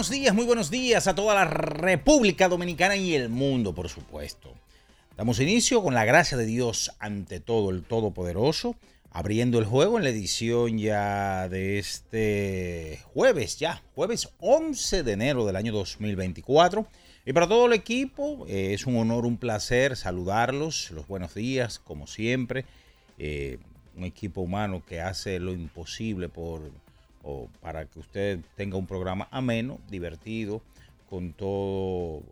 Buenos días, muy buenos días a toda la República Dominicana y el mundo, por supuesto. Damos inicio con la gracia de Dios ante todo el Todopoderoso, abriendo el juego en la edición ya de este jueves, ya, jueves 11 de enero del año 2024. Y para todo el equipo, eh, es un honor, un placer saludarlos, los buenos días, como siempre. Eh, un equipo humano que hace lo imposible por o para que usted tenga un programa ameno, divertido, con todo,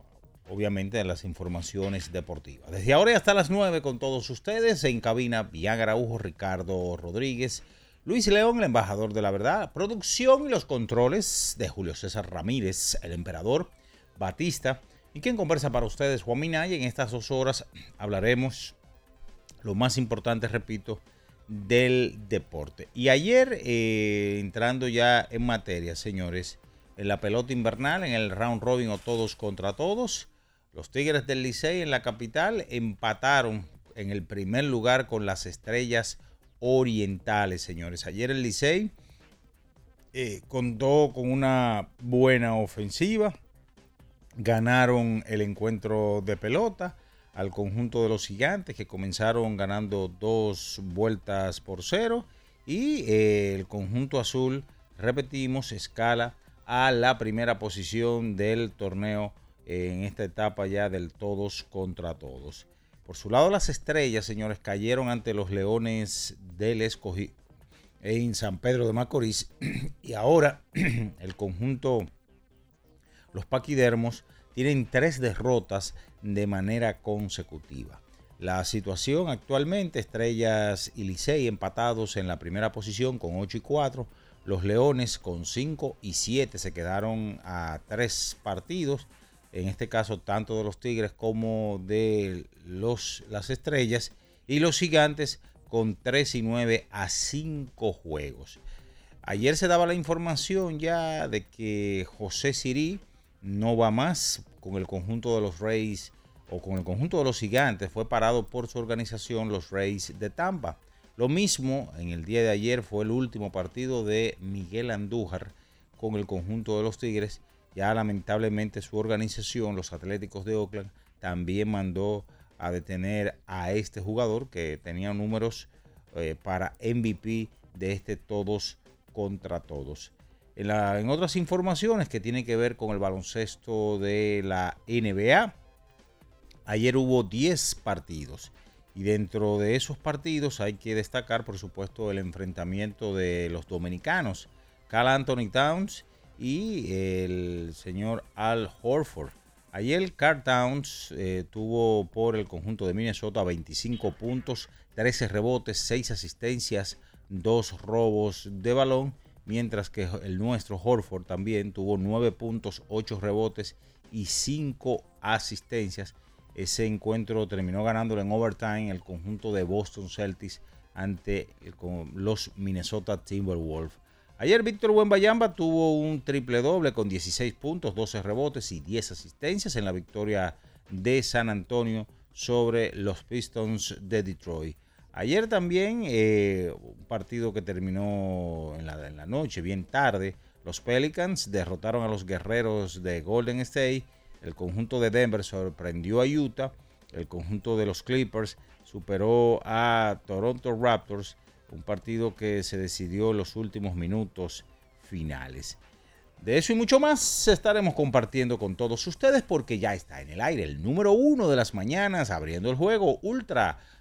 obviamente, las informaciones deportivas. Desde ahora y hasta las 9 con todos ustedes, en cabina, Bian Araujo, Ricardo Rodríguez, Luis León, el embajador de la verdad, producción y los controles de Julio César Ramírez, el emperador, Batista, y quien conversa para ustedes, Juan Minaya. En estas dos horas hablaremos lo más importante, repito, del deporte. Y ayer, eh, entrando ya en materia, señores, en la pelota invernal, en el round robin o todos contra todos, los Tigres del Licey en la capital empataron en el primer lugar con las estrellas orientales, señores. Ayer el Licey eh, contó con una buena ofensiva, ganaron el encuentro de pelota al conjunto de los gigantes que comenzaron ganando dos vueltas por cero y eh, el conjunto azul, repetimos, escala a la primera posición del torneo eh, en esta etapa ya del todos contra todos. Por su lado las estrellas, señores, cayeron ante los leones del escogido en San Pedro de Macorís y ahora el conjunto, los paquidermos, tienen tres derrotas de manera consecutiva. La situación actualmente, Estrellas y Licey empatados en la primera posición con 8 y 4. Los Leones con 5 y 7 se quedaron a tres partidos. En este caso, tanto de los Tigres como de los, las Estrellas. Y los Gigantes con 3 y 9 a 5 juegos. Ayer se daba la información ya de que José Sirí no va más con el conjunto de los Reyes o con el conjunto de los gigantes. Fue parado por su organización, los Reyes de Tampa. Lo mismo en el día de ayer fue el último partido de Miguel Andújar con el conjunto de los Tigres. Ya lamentablemente su organización, los Atléticos de Oakland, también mandó a detener a este jugador que tenía números eh, para MVP de este todos contra todos. En, otras informaciones que tienen que ver con el baloncesto de la NBA, ayer hubo 10 partidos y dentro de esos partidos hay que destacar, por supuesto, el enfrentamiento de los dominicanos, Cal Anthony Towns y el señor Al Horford. Ayer Carl Towns eh, tuvo por el conjunto de Minnesota 25 puntos, 13 rebotes, 6 asistencias, 2 robos de balón mientras que el nuestro Horford también tuvo 9 puntos, 8 rebotes y 5 asistencias. Ese encuentro terminó ganándolo en overtime el conjunto de Boston Celtics ante los Minnesota Timberwolves. Ayer Víctor Wembayamba tuvo un triple doble con 16 puntos, 12 rebotes y 10 asistencias en la victoria de San Antonio sobre los Pistons de Detroit. Ayer también eh, un partido que terminó en la, en la noche, bien tarde. Los Pelicans derrotaron a los guerreros de Golden State. El conjunto de Denver sorprendió a Utah. El conjunto de los Clippers superó a Toronto Raptors. Un partido que se decidió en los últimos minutos finales. De eso y mucho más estaremos compartiendo con todos ustedes porque ya está en el aire el número uno de las mañanas abriendo el juego Ultra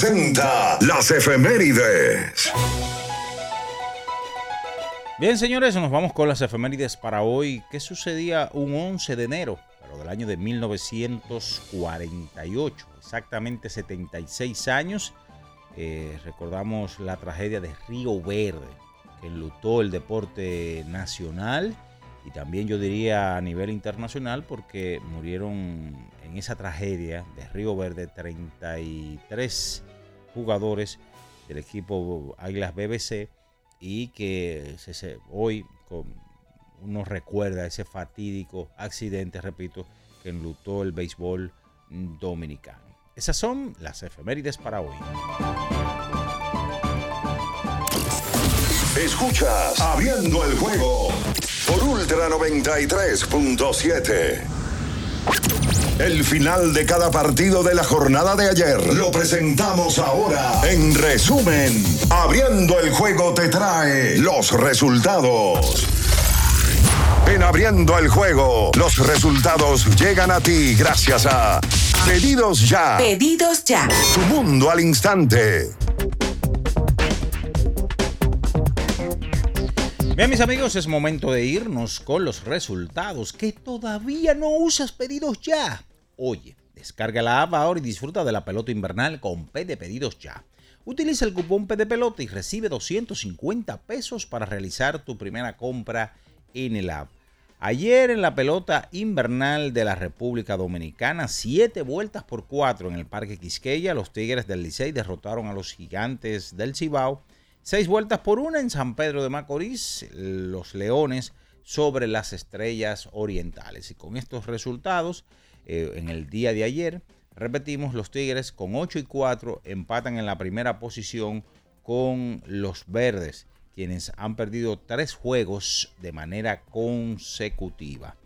presenta las efemérides. Bien, señores, nos vamos con las efemérides para hoy. ¿Qué sucedía un 11 de enero, pero del año de 1948? Exactamente 76 años. Eh, recordamos la tragedia de Río Verde, que enlutó el deporte nacional y también yo diría a nivel internacional porque murieron en esa tragedia de Río Verde 33 jugadores del equipo Águilas BBC y que hoy uno recuerda ese fatídico accidente, repito, que enlutó el béisbol dominicano. Esas son las efemérides para hoy. Escuchas Abriendo el juego por Ultra 93.7. El final de cada partido de la jornada de ayer lo presentamos ahora. En resumen, abriendo el juego te trae los resultados. En abriendo el juego, los resultados llegan a ti gracias a Pedidos Ya. Pedidos Ya. Tu mundo al instante. Bien, mis amigos, es momento de irnos con los resultados que todavía no usas pedidos ya. Oye, descarga la app ahora y disfruta de la pelota invernal con P de pedidos ya. Utiliza el cupón P de pelota y recibe 250 pesos para realizar tu primera compra en el app. Ayer en la pelota invernal de la República Dominicana, 7 vueltas por 4 en el Parque Quisqueya, los Tigres del Licey derrotaron a los Gigantes del Cibao Seis vueltas por una en San Pedro de Macorís, los Leones sobre las Estrellas Orientales. Y con estos resultados, eh, en el día de ayer, repetimos, los Tigres con 8 y 4 empatan en la primera posición con los Verdes, quienes han perdido tres juegos de manera consecutiva.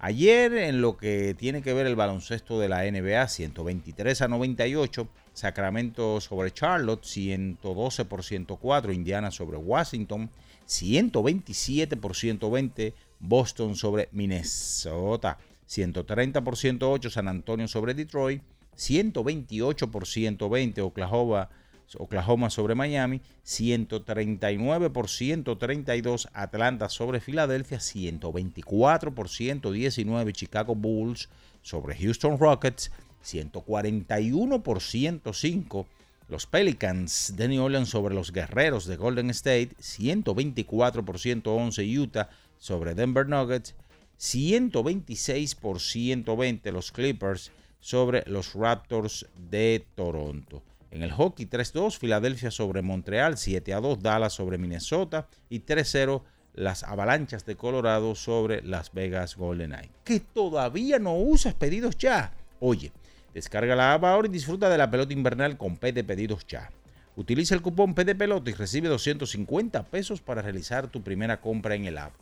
Ayer en lo que tiene que ver el baloncesto de la NBA, 123 a 98, Sacramento sobre Charlotte, 112 por 104, Indiana sobre Washington, 127 por 120, Boston sobre Minnesota, 130 por 108, San Antonio sobre Detroit, 128 por 120, Oklahoma, Oklahoma sobre Miami, 139 por 132, Atlanta sobre Filadelfia, 124 por 119, Chicago Bulls sobre Houston Rockets, 141 por 105. Los Pelicans de New Orleans sobre los Guerreros de Golden State, 124 por 111 Utah sobre Denver Nuggets, 126 por 120 los Clippers sobre los Raptors de Toronto. En el hockey 3-2 Filadelfia sobre Montreal, 7-2 Dallas sobre Minnesota y 3-0 las Avalanchas de Colorado sobre Las Vegas Golden Knights. Que todavía no usas pedidos ya. Oye, Descarga la app ahora y disfruta de la pelota invernal con P de pedidos ya. Utiliza el cupón P de pelota y recibe 250 pesos para realizar tu primera compra en el app.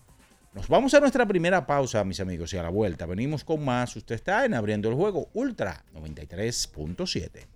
Nos vamos a nuestra primera pausa, mis amigos, y a la vuelta venimos con más. Usted está en Abriendo el Juego Ultra 93.7.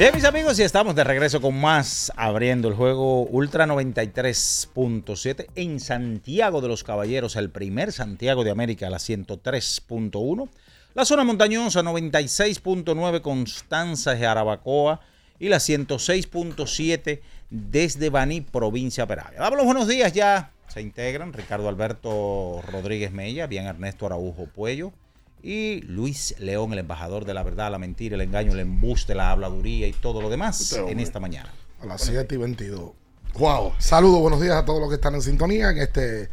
Bien, mis amigos, y estamos de regreso con más abriendo el juego Ultra 93.7 en Santiago de los Caballeros, el primer Santiago de América, la 103.1. La zona montañosa 96.9 Constanza de Arabacoa y la 106.7 desde Baní, provincia Peravia. Damos los buenos días ya. Se integran Ricardo Alberto Rodríguez Mella, bien Ernesto Araujo Puello Y Luis León, el embajador de la verdad, la mentira, el engaño, el embuste, la habladuría y todo lo demás en esta mañana. A las 7 y 22. Wow. Saludos, buenos días a todos los que están en sintonía en este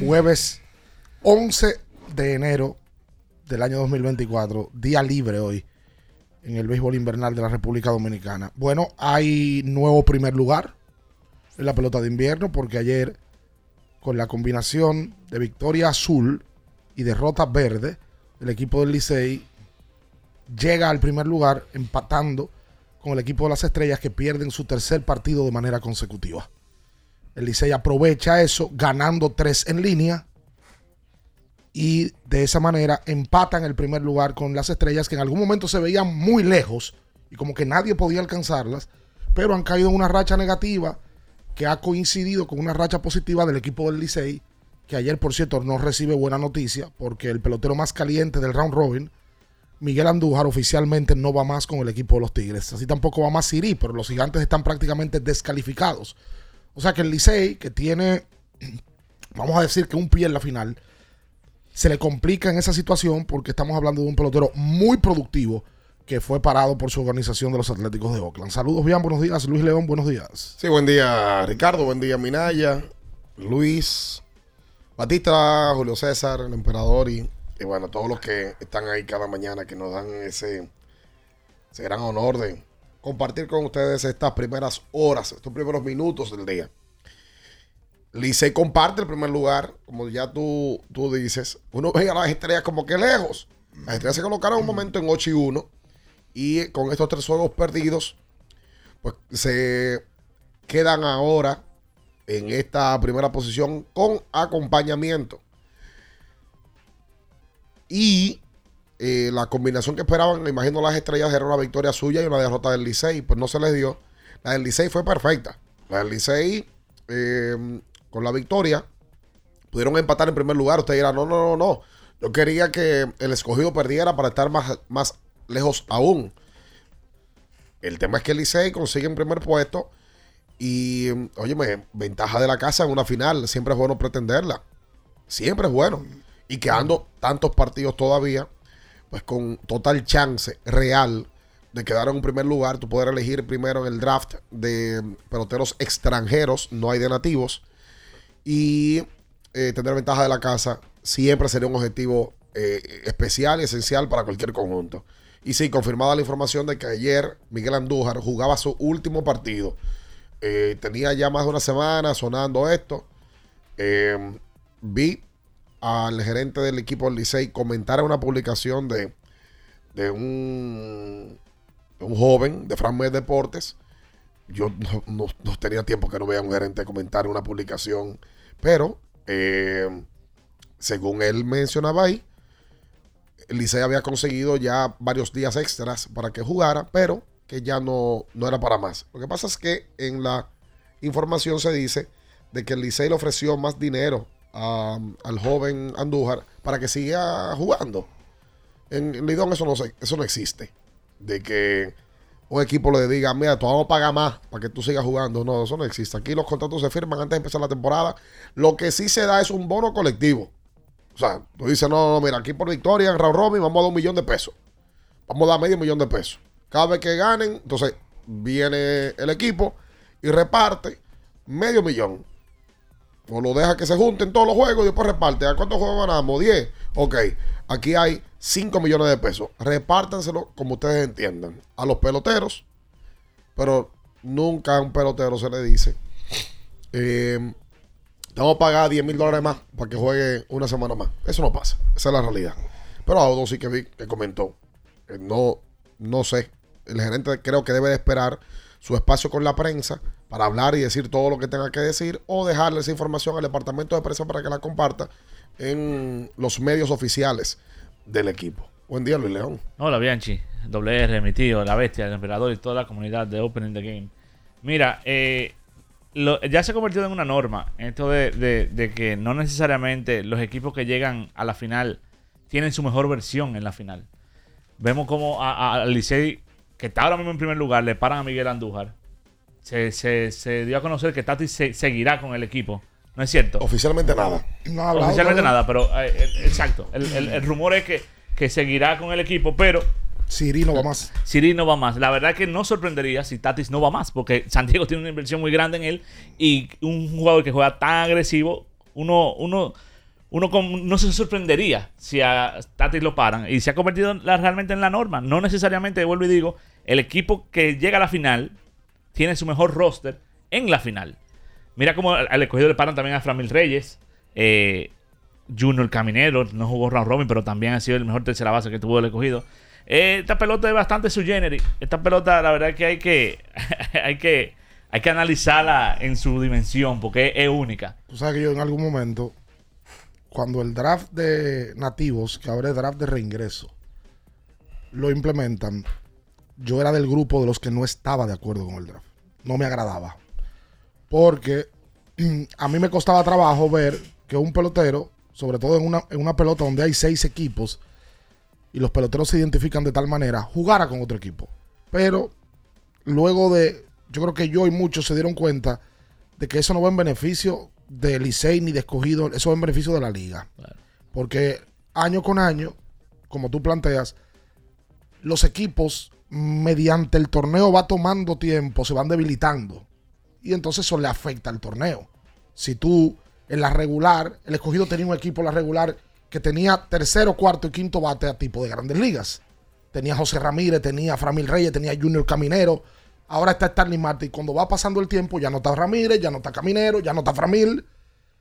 jueves 11 de enero del año 2024, día libre hoy en el béisbol invernal de la República Dominicana. Bueno, hay nuevo primer lugar en la pelota de invierno porque ayer con la combinación de victoria azul y derrota verde, el equipo del Licey llega al primer lugar empatando con el equipo de las estrellas que pierden su tercer partido de manera consecutiva. El Licey aprovecha eso ganando tres en línea y de esa manera empatan el primer lugar con las estrellas que en algún momento se veían muy lejos y como que nadie podía alcanzarlas, pero han caído en una racha negativa que ha coincidido con una racha positiva del equipo del Licey, que ayer por cierto no recibe buena noticia porque el pelotero más caliente del round robin, Miguel Andújar, oficialmente no va más con el equipo de los Tigres. Así tampoco va más Siri, pero los gigantes están prácticamente descalificados. O sea que el Licey, que tiene, vamos a decir que un pie en la final, se le complica en esa situación porque estamos hablando de un pelotero muy productivo que fue parado por su organización de los Atléticos de Oakland. Saludos, bien, buenos días. Luis León, buenos días. Sí, buen día Ricardo, buen día Minaya, Luis, Batista, Julio César, el emperador y, y bueno, todos los que están ahí cada mañana que nos dan ese, ese gran honor de compartir con ustedes estas primeras horas, estos primeros minutos del día. Licey comparte el primer lugar, como ya tú, tú dices. Uno ve a las estrellas como que lejos. Las estrellas se colocaron un momento en 8 y 1 y con estos tres juegos perdidos, pues se quedan ahora en esta primera posición con acompañamiento. Y eh, la combinación que esperaban, me imagino las estrellas era una victoria suya y una derrota del Licey, pues no se les dio. La del Licey fue perfecta. La del Licey, eh, con la victoria, pudieron empatar en primer lugar. Usted dirá, no, no, no, no. Yo quería que el escogido perdiera para estar más, más lejos aún. El tema es que el Licey consigue en primer puesto y, óyeme, ventaja de la casa en una final. Siempre es bueno pretenderla. Siempre es bueno. Y quedando tantos partidos todavía, pues con total chance real de quedar en un primer lugar, tú poder elegir primero en el draft de peloteros extranjeros, no hay de nativos, y eh, tener ventaja de la casa siempre sería un objetivo eh, especial y esencial para cualquier conjunto. Y sí, confirmada la información de que ayer Miguel Andújar jugaba su último partido. Eh, tenía ya más de una semana sonando esto. Eh, vi al gerente del equipo del Licey comentar en una publicación de, de un, un joven de Fran Deportes. Yo no, tenía tiempo que no vea a un gerente comentar en una publicación, pero eh, según él mencionaba ahí, Licey había conseguido ya varios días extras para que jugara, pero que ya no, no era para más. Lo que pasa es que en la información se dice de que el Licey le ofreció más dinero a- al joven Andújar para que siga jugando. En, Lidón eso no, eso no existe. De que un equipo le diga, mira, te vamos a pagar más para que tú sigas jugando. No, eso no existe. Aquí los contratos se firman antes de empezar la temporada. Lo que sí se da es un bono colectivo. O sea, tú dices, no, no, mira, aquí por victoria en Round Robin vamos a dar un millón de pesos. Vamos a dar medio millón de pesos. Cada vez que ganen, entonces viene el equipo y reparte medio millón. O lo deja que se junten todos los juegos y después reparte. ¿A cuántos juegos ganamos? 10. Ok, aquí hay 5 millones de pesos. Repártanselo como ustedes entiendan. A los peloteros. Pero nunca a un pelotero se le dice. eh, te vamos a pagar 10 mil dólares más para que juegue una semana más. Eso no pasa. Esa es la realidad. Pero Audo sí que vi que comentó. eh, no, no sé. El gerente creo que debe de esperar su espacio con la prensa para hablar y decir todo lo que tenga que decir o dejarle esa información al departamento de prensa para que la comparta en los medios oficiales del equipo. Buen día, Luis León. Hola, Bianchi. Doble R, mi tío, la bestia, el emperador y toda la comunidad de Opening the Game. Mira, eh, ya se ha convertido en una norma esto de, de- que no necesariamente los equipos que llegan a la final tienen su mejor versión en la final. Vemos como a- a- Licey, que está ahora mismo en primer lugar, le paran a Miguel Andújar. Se, se- se dio a conocer que Tati se- seguirá con el equipo No es cierto. Oficialmente nada. No ha hablado Oficialmente nada, pero eh, eh, exacto. El, el- el rumor es que, que seguirá con el equipo, pero Siri no va más. Siri no va más. La verdad que no sorprendería si Tatis no va más, porque San Diego tiene una inversión muy grande en él y un jugador que juega tan agresivo, uno, uno, uno no se sorprendería si a Tatis lo paran y se ha convertido realmente en la norma. No necesariamente, vuelvo y digo, el equipo que llega a la final tiene su mejor roster en la final. Mira cómo al, escogido le paran también a Framil Reyes. Eh, Junior Caminero, no jugó round robin, pero también ha sido el mejor tercera base que tuvo el escogido. Eh, esta pelota es bastante su generis. Esta pelota, la verdad es que hay que, hay que, hay que analizarla en su dimensión porque es única. Tú sabes que yo en algún momento, cuando el draft de nativos, que ahora es draft de reingreso, lo implementan, yo era del grupo de los que no estaba de acuerdo con el draft. No me agradaba. Porque a mí me costaba trabajo ver que un pelotero, sobre todo en una, en una pelota donde hay seis equipos, y los peloteros se identifican de tal manera, jugara con otro equipo. Pero luego de, yo creo que yo y muchos se dieron cuenta de que eso no va en beneficio de Licey ni de escogido, eso va en beneficio de la liga. Porque año con año, como tú planteas, los equipos mediante el torneo va tomando tiempo, se van debilitando. Y entonces eso le afecta al torneo. Si tú en la regular, el escogido tenía un equipo en la regular que tenía tercero, cuarto y quinto bate a tipo de grandes ligas. Tenía José Ramírez, tenía Framil Reyes, tenía Junior Caminero. Ahora está Stanley Marte. Y cuando va pasando el tiempo, ya no está Ramírez, ya no está Caminero, ya no está Framil.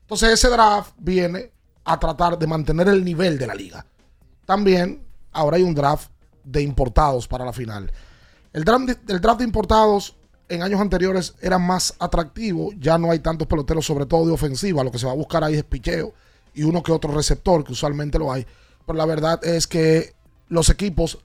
Entonces ese draft viene a tratar de mantener el nivel de la liga. También ahora hay un draft de importados para la final. El draft el draft de importados en años anteriores era más atractivo. Ya no hay tantos peloteros, sobre todo de ofensiva. Lo que se va a buscar ahí es picheo y uno que otro receptor, que usualmente lo hay. Pero la verdad es que los equipos,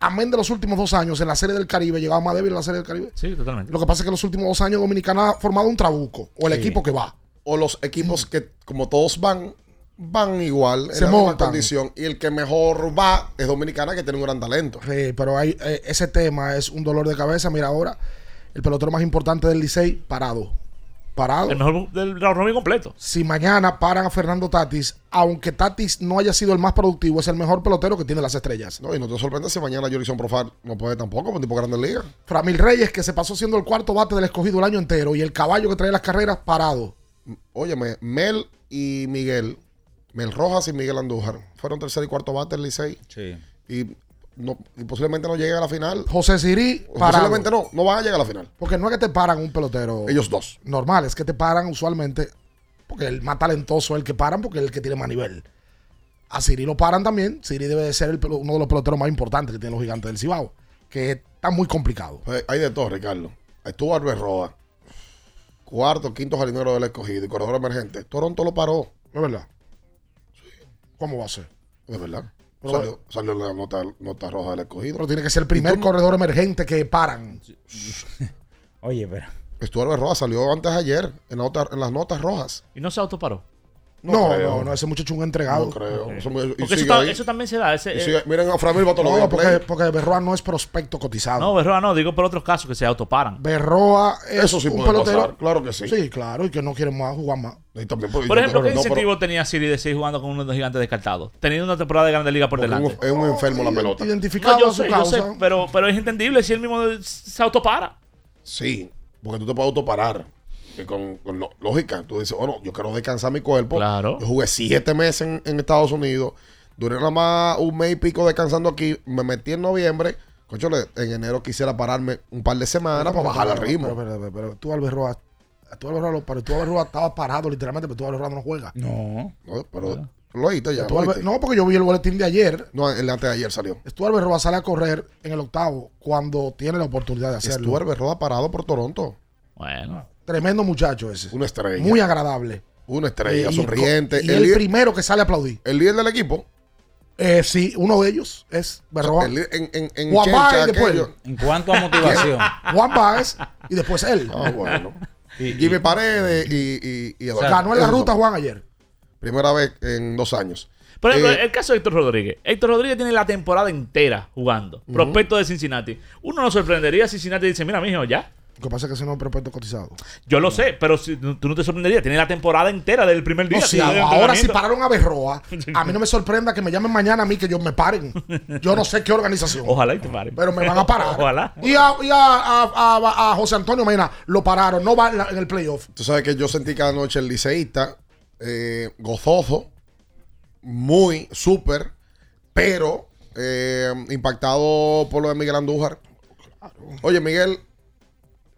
amén de los últimos dos años, en la Serie del Caribe, llegaba más débil en la Serie del Caribe. Sí, totalmente. Lo que pasa es que en los últimos dos años Dominicana ha formado un trabuco, o el Sí. equipo que va. O los equipos que, como todos van, van igual en Se la misma montan. condición. Y el que mejor va es Dominicana, que tiene un gran talento. Sí, pero hay, eh, ese tema es un dolor de cabeza. Mira ahora, el pelotero más importante del Licey, parado. Parado. El mejor del round robin completo. Si mañana paran a Fernando Tatis, aunque Tatis no haya sido el más productivo, es el mejor pelotero que tiene las estrellas. No, y no te sorprende si mañana Jorison Profar no puede tampoco, un tipo grande liga. Framil Reyes, que se pasó siendo el cuarto bate del escogido el año entero, y el caballo que trae las carreras, parado. Óyeme, Mel y Miguel, Mel Rojas y Miguel Andújar, fueron tercer y cuarto bate del Licey. Sí. Y, no, y posiblemente no lleguen a la final. José Sirí. Posiblemente no, no van a llegar a la final. Porque no es que te paran un pelotero. Ellos dos. Normal, es que te paran usualmente. Porque el más talentoso es el que paran, porque es el que tiene más nivel. A Siri lo paran también. Siri debe de ser el uno de los peloteros más importantes que tienen los gigantes del Cibao. Que está muy complicado. Pues, hay de todo, Ricardo. Estuvo Albert Roa, cuarto, quinto jardinero del escogido y corredor emergente. Toronto lo paró. ¿Es verdad? ¿Cómo va a ser? Es verdad. Pero- salió, salió la nota, nota roja del escogido. Pero tiene que ser el primer ¿Y tú no- corredor emergente que paran. Oye, pero. Albert Roa, salió antes de ayer en, la nota- en las notas rojas. Y no se autoparó. No, no, no, ese muchacho es un entregado. No creo. Eso me- y Porque eso, sigue ta- ahí. eso también se da. Ese, eh, miren a Framil va todos los No, días a porque, Berroa no es prospecto cotizado. no, Berroa no, digo por otros casos que se autoparan. Berroa es Eso sí un puede pelotero. pasar, claro que sí. Sí, claro, y que no quiere más jugar más. Y también puede- Por ejemplo, ¿qué no, pero- incentivo tenía Siri de seguir jugando con uno de los gigantes descartados? Teniendo una temporada de Grande Liga por delante. es un- enfermo la pelota. Identificado No, yo a su sé, yo causa. sé, pero, pero es entendible si él mismo se autopara. Sí, porque tú te puedes autoparar. Que con, con lo- lógica, tú dices, bueno, yo quiero descansar mi cuerpo. Claro. Yo jugué siete meses en, en Estados Unidos. Duré nada más un mes y pico descansando aquí. Me metí en noviembre. Conchole, en enero quisiera pararme un par de semanas para bajar el ritmo. Pero, pero, pero, pero tú, Albert Roa, tú, Albert Roa, lo- pero tú, Albert Roa, estaba parado literalmente, pero tú, Albert Roa, no juega. No. No, pero lo oíste ya. Lo Albert- no, porque yo vi el boletín de ayer. No, el de antes de ayer salió. Tú, Albert Roa, sale a correr en el octavo cuando tiene la oportunidad de hacerlo. Estuvo Albert Roa parado por Toronto. Bueno. Tremendo muchacho ese. Una estrella. Muy agradable. Una estrella, Y- y- sonriente. Y, el, el, líder, primero que sale a aplaudir. el líder del equipo. Eh, sí, uno de ellos es Berroa. El en, en, en Juan Baez después. En cuanto a motivación. Juan Baez y después él. Ah, bueno. Y- Jimmy Paredes y, y, y Eduardo. Ganó en la ruta. Juan ayer. Primera vez en dos años. Por ejemplo, Eh, el caso de Héctor Rodríguez. Héctor Rodríguez tiene la temporada entera jugando. Prospecto de Cincinnati. Uno nos sorprendería si Cincinnati dice, mira, mijo, ya. Lo que pasa es que ese no es prospecto cotizado. Yo lo sé, pero si- tú no te sorprenderías. Tiene la temporada entera del primer día. No, sí, de ahora si pararon a Berroa, a mí no me sorprenda que me llamen mañana a mí que yo me paren. Yo no sé qué organización. Ojalá y te paren. Pero me van a parar. Ojalá. Y a, y a, a- a- a José Antonio Mena lo pararon, no va en, la- en el playoff. Tú sabes que yo sentí cada noche el liceísta eh, gozoso, muy, súper, pero eh, impactado por lo de Miguel Andújar. Oye, Miguel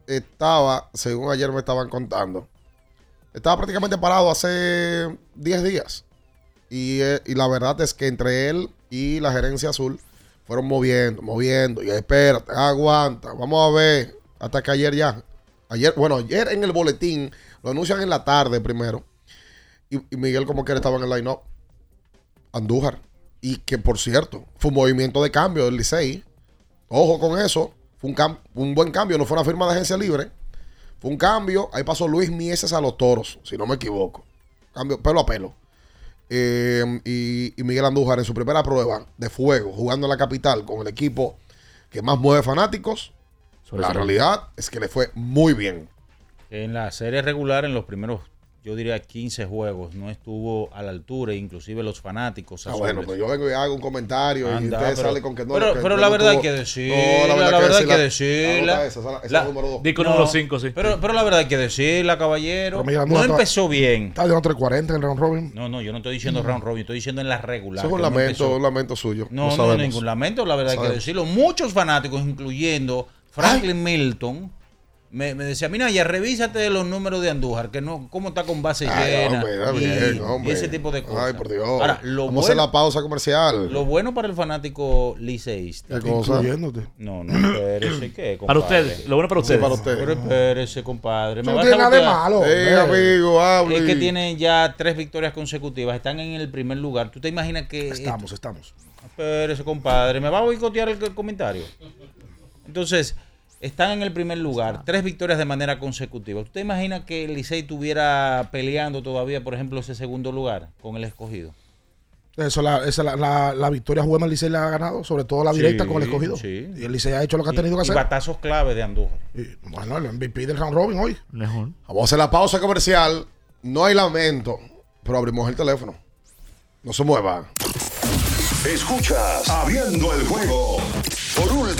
estaba, según ayer me estaban contando, estaba prácticamente parado hace 10 días. Y, eh, y la verdad es que entre él y la gerencia azul fueron moviendo, moviendo. Y espérate, aguanta, vamos a ver. Hasta que ayer ya. Ayer, bueno, ayer en el boletín, lo anuncian en la tarde primero. Y, y Miguel como que estaba en el line-up. Andújar. Y que por cierto, fue un movimiento de cambio del Licey. Ojo con eso. Fue un, cam- un buen cambio, no fue una firma de agencia libre. Fue un cambio. Ahí pasó Luis Mieses a los toros, si no me equivoco. Cambio pelo a pelo. Eh, y, y Miguel Andújar en su primera prueba de fuego, jugando en la capital con el equipo que más mueve fanáticos. Sobre la realidad es que le fue muy bien. En la serie regular, en los primeros, yo diría 15 juegos, no estuvo a la altura, inclusive los fanáticos. Ah, bueno, pues yo vengo y hago un comentario y Anda, usted pero- sale con que no. pero- que- pero la verdad tuvo- hay que decir, No, la verdad hay que la- decirla. esa, esa, esa La- número dos. Disco número 5, sí. Pero, pero la verdad hay que decirla, caballero. Pero No empezó bien. Está de 340 en el round robin. No, no, yo no estoy diciendo round robin, estoy diciendo en la regular. Eso es un no lamento, un lamento suyo. No, no, ningún lamento, la verdad hay que decirlo. Muchos fanáticos, incluyendo Franklin Milton, me, me decía, mira, ya revísate los números de Andújar, que no, cómo está con base Ay, llena. hombre, está y, bien, y hombre. ese tipo de cosas. Ay, por Dios. Ahora, lo Vamos a hacer bueno, la pausa comercial. lo bueno para el fanático liceísta. ¿Qué cosa? Incluyéndote. No, no, espérese, ¿qué, Para ustedes, lo bueno para Sí, ustedes. para. Pero espérese, compadre. No tiene nada de malo. Eh, amigo, hable. Es que tienen ya tres victorias consecutivas, están en el primer lugar. ¿Tú te imaginas que... Estamos, estamos. Espérese, compadre. ¿Me va a boicotear el, el comentario? Entonces, están en el primer lugar, tres victorias de manera consecutiva. ¿Tú te imaginas que el Licey estuviera peleando todavía, por ejemplo, ese segundo lugar con el escogido? Eso, la, esa, la, la, la victoria juega el Licey la ha ganado, sobre todo la directa Sí, con el escogido. sí. Y el Licey ha hecho lo que ha Y- tenido que y hacer. batazos clave de Andújar. Y, bueno, el MVP del round robin hoy. Mejor. Vamos a hacer la pausa comercial. No hay lamento, pero abrimos el teléfono. No se mueva. Escuchas Abriendo el juego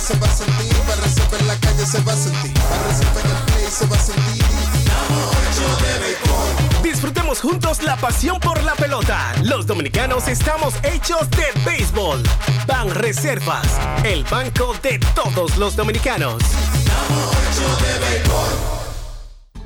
se va a sentir, Banreserva en la calle se va a sentir, Banreserva en el play se va a sentir. Disfrutemos juntos la pasión por la pelota. Los dominicanos estamos hechos de béisbol. Ban Reservas, el banco de todos los dominicanos.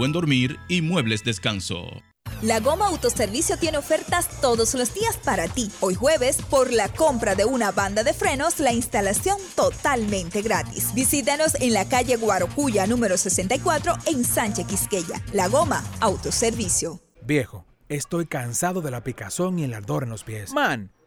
buen dormir y muebles descanso. La Goma Autoservicio tiene ofertas todos los días para ti. Hoy jueves, por la compra de una banda de frenos, la instalación totalmente gratis. Visítanos en la calle Guarocuya número 64 en Sánchez Quisqueya. La Goma Autoservicio. Viejo, estoy cansado de la picazón y el ardor en los pies. Man,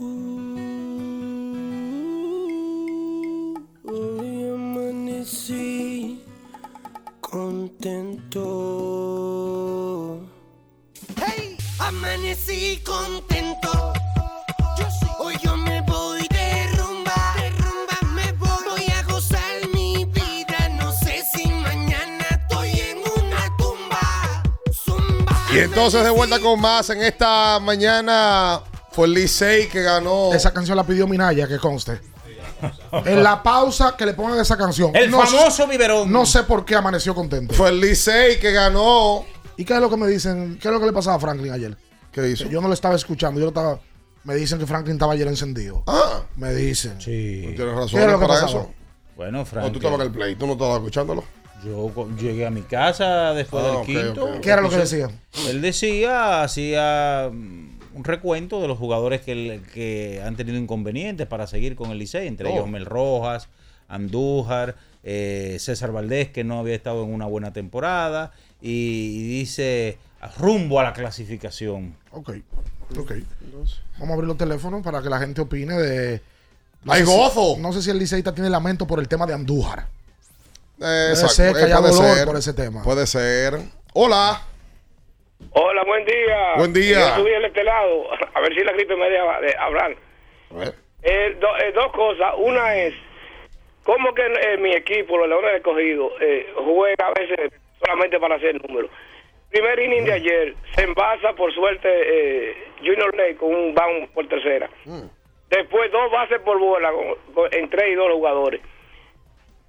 Hoy amanecí contento. Hey, amanecí contento. Hoy yo me voy de rumba. De rumba me voy. Voy a gozar mi vida. No sé si mañana estoy en una tumba. Y entonces de vuelta con más en esta mañana fue el Licey que ganó. Esa canción la pidió Minaya, que conste. En la pausa que le pongan esa canción. El No famoso sé- biberón. No sé por qué amaneció contento. Fue el Licey que ganó. ¿Y qué es lo que me dicen? ¿Qué es lo que le pasaba a Franklin ayer? ¿Qué hizo? Yo no lo estaba escuchando. Yo lo estaba. Me dicen que Franklin estaba ayer encendido. Ah. Me dicen. Sí. Tienes razón ¿Qué es lo que para pasaba? eso. Bueno, O Frank. tú estabas en el play, tú no estabas escuchándolo. Yo llegué a mi casa después Ah, del quinto. ¿Qué era lo que decía? Él decía, hacía mm, un recuento de los jugadores que, que han tenido inconvenientes para seguir con el Licey, entre Oh. ellos Mel Rojas, Andújar, eh, César Valdés, que no había estado en una buena temporada, y, y dice rumbo a la clasificación. Ok, ok. Vamos a abrir los teléfonos para que la gente opine de... ¡Hay sé si- gozo! no sé si el liceísta tiene lamento por el tema de Andújar. Eh, Puede exacto. ser que haya puede dolor ser. por ese tema. Puede ser. Hola. Hola, buen día. Buen día. Yo subí este lado, a ver si la gripe me deja de hablar. Eh, do- eh, dos cosas. Una es, ¿cómo que eh, mi equipo, los Leones del Escogido, eh, juega a veces solamente para hacer números? Primer inning de ayer, se envasa por suerte eh, Junior Ley con un bound por tercera. Después dos bases por bola con- con- en tres y dos jugadores.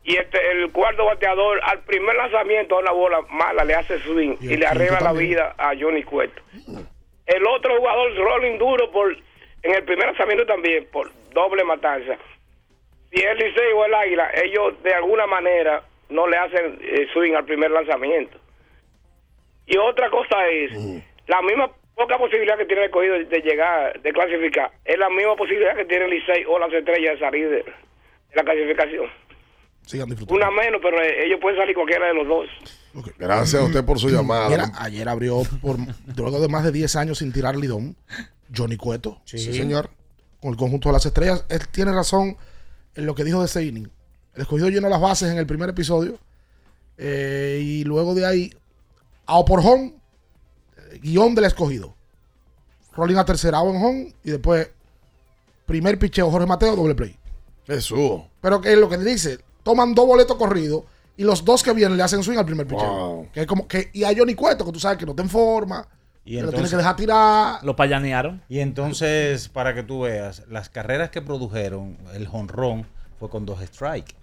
Y este, el cuarto bateador al primer lanzamiento a una bola mala le hace swing y, le arregla la vida a Johnny Cueto. El otro jugador, Rolling Duro, por en el primer lanzamiento también, por doble matanza. Si el Licey o el Águila, ellos de alguna manera no le hacen eh, swing al primer lanzamiento. Y otra cosa es, la misma poca posibilidad que tiene el cogido de llegar, de clasificar, es la misma posibilidad que tiene el Licey o las estrellas de salir de, de la clasificación. Sigan disfrutando. Una menos, pero eh, ellos pueden salir cualquiera de los dos. Gracias a usted por su llamada. Mira, ayer abrió por luego de más de 10 años sin tirar lidón Johnny Cueto. Sí, señor. Con el conjunto de las estrellas. Él tiene razón en lo que dijo de ese inning. El escogido llenó las bases en el primer episodio. eh, y luego de ahí, a o por home, eh, guion del escogido. Rolling a tercera, en home. Y después, primer picheo, Jorge Mateo, doble play. Jesús. Pero que es lo que dice, toman dos boletos corridos y los dos que vienen le hacen swing al primer picheo. Wow. Que es como que, y a Johnny Cueto, que tú sabes que no está en forma, Y que lo entonces- tienes que dejar tirar. Lo payanearon. Y entonces, para que tú veas, las carreras que produjeron, el jonrón fue con dos strikes.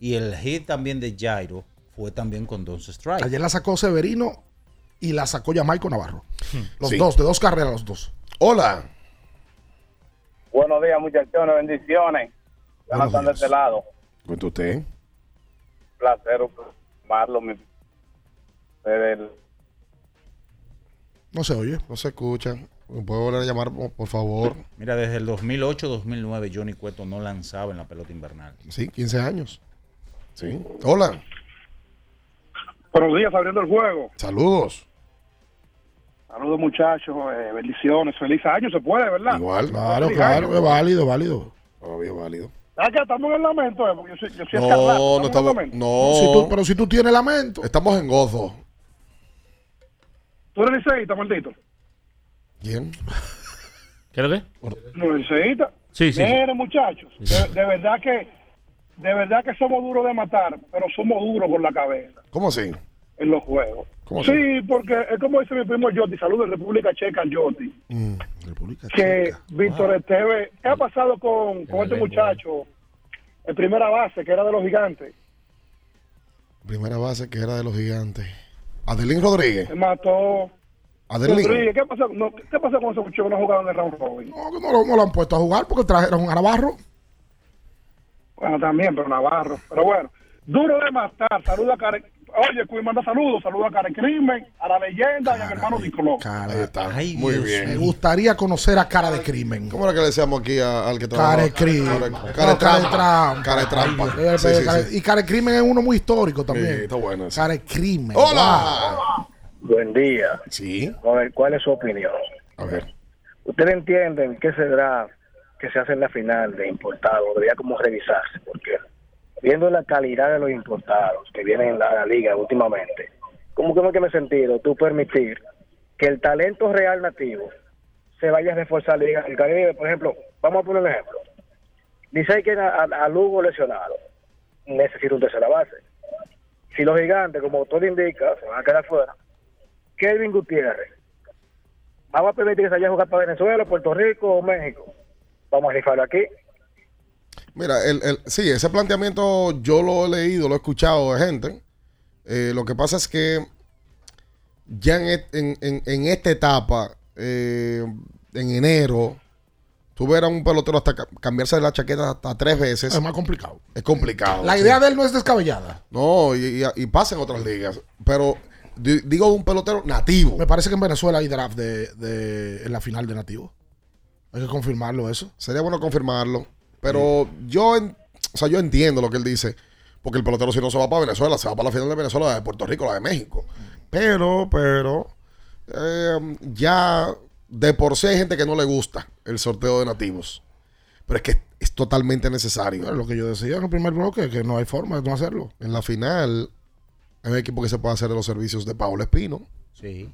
Y el hit también de Jairo fue también con dos strikes. Ayer la sacó Severino y la sacó Jamaico Navarro. Los Sí. dos, de dos carreras los dos. Hola. Buenos días, muchachones, bendiciones. Jonathan de este lado. Cuenta usted. Placer, Marlo, mi. el- No se oye. No se escucha. ¿Me puede volver a llamar, por favor? Mira, desde el 2008-2009 Johnny Cueto no lanzaba en la pelota invernal. Sí, 15 años. Sí. Hola. Buenos días, abriendo el juego. Saludos. Saludos, muchachos. eh, bendiciones. Feliz año, se puede, ¿verdad? Igual. Claro, claro, año. es válido, válido. Todavía válido. Ah, estamos en el lamento, eh, porque yo soy, yo soy No, escarlata, no en el estamos. lamento. No. Si tú- pero si tú tienes lamento. Estamos en gozo. ¿Tú eres liceísta, maldito? ¿Quién? ¿Qué es lo que? ¿No liceísta? Sí, sí, sí. Miren, muchachos, de, de verdad que de verdad que somos duros de matar, pero somos duros por la cabeza ¿Cómo así? en los juegos. ¿Cómo sí, porque es como dice mi primo Joti, saludos de República Checa, Joti, Mm, que Víctor Esteve, ¿qué ha pasado con, con este muchacho, el primera base, que era de los gigantes? Primera base que era de los gigantes. Adelín Rodríguez. Se mató. Adelín. Rodríguez, ¿qué pasó, no, ¿Qué pasó con ese muchacho que no jugaban en el round robin? No, no lo han puesto a jugar porque trajeron a Navarro. Bueno, también, pero Navarro. Pero bueno, duro de matar. Saluda a Karen. Oye, Cuy manda saludos. Saluda a Karen Crimen, a la leyenda y a mi hermano Nicoló. Ahí está. Ay, Muy Dios, bien. Me gustaría conocer a cara de crimen. ¿Cómo era que le decíamos aquí a- al que Cara de crimen. De trampa. trampa. Cara de trampa. Ay, Dios, Sí, sí, cara- sí. Y cara de crimen es uno muy histórico también. Sí, está bueno ese. Cara de crimen. ¡Hola! Buen día. Sí. A ver, ¿cuál es su opinión? A ver. ¿Ustedes entienden qué será que se hace en la final de importados? Debería como revisarse, porque viendo la calidad de los importados que vienen en la, liga últimamente, ¿cómo que no tiene sentido tú permitir que el talento real nativo se vaya a reforzar la liga del Caribe? Por ejemplo, vamos a poner un ejemplo. Dice que a, a Lugo lesionado necesita un tercera base. Si los gigantes, como todo indica, se van a quedar fuera, Kelvin Gutiérrez vamos a permitir que se vaya a jugar para Venezuela, Puerto Rico o México. Vamos a rifarlo aquí. Mira, el, el- sí, ese planteamiento yo lo he leído, lo he escuchado de gente. Eh, lo que pasa es que ya en, en- en- en esta etapa, eh, en enero, Tú ver a un pelotero hasta ca- cambiarse de la chaqueta hasta tres veces. Es más complicado. Es complicado. La sí. idea de él no es descabellada. No, y, y- y pasa en otras ligas. Pero di- digo un pelotero nativo. Me parece que en Venezuela hay draft de, de- en la final de nativo. Hay que confirmarlo eso. Sería bueno confirmarlo. Pero yo, en- o sea, yo entiendo lo que él dice. Porque el pelotero si no se va para Venezuela, se va para la final de Venezuela, la de Puerto Rico, la de México. Pero, pero, eh, ya de por sí hay gente que no le gusta el sorteo de nativos. Pero es que es totalmente necesario. Es lo que yo decía en el primer bloque, que no hay forma de no hacerlo. En la final, hay un equipo que se puede hacer de los servicios de Paolo Espino. Sí.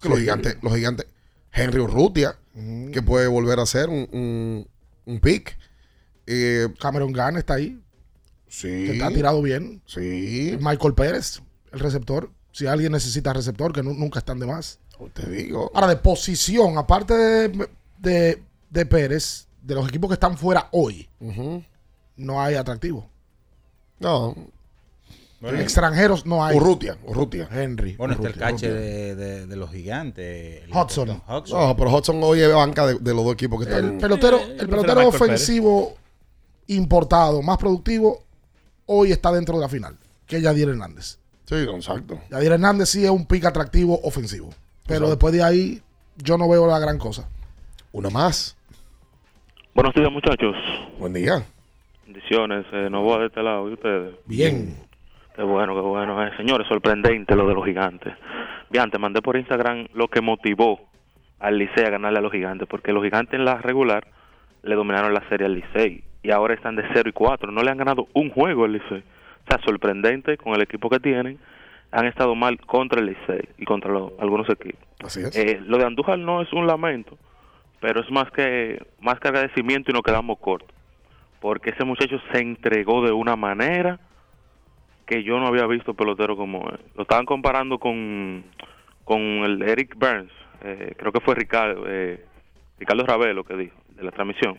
Que los gigantes, los gigantes, Henry Urrutia, que puede volver a ser un, un, un pick. Eh, Cameron Gunn está ahí. sí. Que está tirado bien. Sí. Michael Pérez, el receptor. Si alguien necesita receptor, que nu- nunca están de más. Te digo. Ahora, de posición, aparte de, de, de Pérez, de los equipos que están fuera hoy, no hay atractivo. No. Extranjeros no hay. Urrutia, Urrutia. Henry. Bueno, está el cache de, de- de los gigantes. el Hudson. Hudson. No, pero Hudson hoy es banca de, de los dos equipos que El están. pelotero, el pelotero ofensivo importado, más productivo, hoy está dentro de la final, que Yadier Hernández. Sí, exacto. Yadier Hernández sí es un pick atractivo ofensivo. Pero Exacto. después de ahí, yo no veo la gran cosa. Una más. Buenos días, muchachos. Buen día. Bendiciones. Eh, no voy de este lado. ¿Y ustedes? Bien. Qué bueno, qué bueno. Eh, señores, sorprendente lo de los gigantes. Bien, te mandé por Instagram lo que motivó al Licey a ganarle a los gigantes, porque los gigantes en la regular le dominaron la serie al Licey y ahora están de 0 y 4. No le han ganado un juego al Licey. O sea, sorprendente con el equipo que tienen. Han estado mal contra el Licey y contra los- algunos equipos. Así es. Eh, lo de Andújar no es un lamento, pero es más que más que agradecimiento y nos quedamos cortos. Porque ese muchacho se entregó de una manera que yo no había visto pelotero como él. Lo estaban comparando con, con el Eric Burns, eh, creo que fue Ricardo, eh, Ricardo Ravelo que dijo, de la transmisión,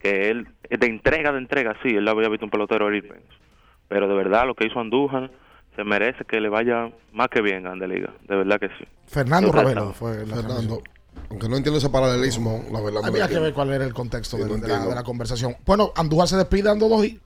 que él, de entrega de entrega, sí, él había visto un pelotero. Pero de verdad lo que hizo Andújar se merece que le vaya más que bien a Grande Liga, de verdad que sí. Fernando Ravelo fue la Fernando. Aunque no entiendo ese paralelismo, la verdad. que ver cuál era el contexto Sí, de, no de la, de la conversación. Bueno, Andújar se despide dando dos hits.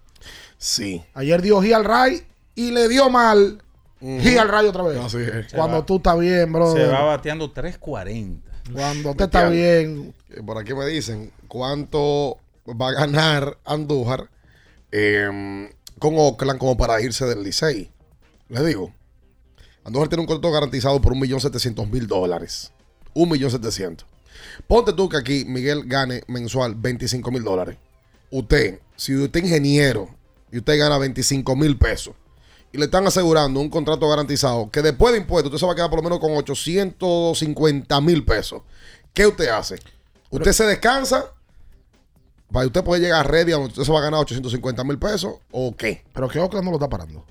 Sí. Ayer dio hit al Ray y le dio mal hit al Ray otra vez. Así es. Cuando va- tú estás bien, bro. Se va bateando 3.40. Cuando te está bien. Eh, Por aquí me dicen cuánto va a ganar Andújar eh, con Oakland como para irse del Licey. Les digo, Andújar tiene un contrato garantizado por 1.700.000 dólares. 1.700.000. Ponte tú que aquí Miguel gane mensual 25 mil dólares. Usted, si usted es ingeniero y usted gana 25 mil pesos y le están asegurando un contrato garantizado que después de impuestos usted se va a quedar por lo menos con 850 mil pesos. ¿Qué usted hace? Usted se descansa para usted puede llegar a ready donde usted se va a ganar 850 mil pesos o qué. Pero que Oakland no lo está parando.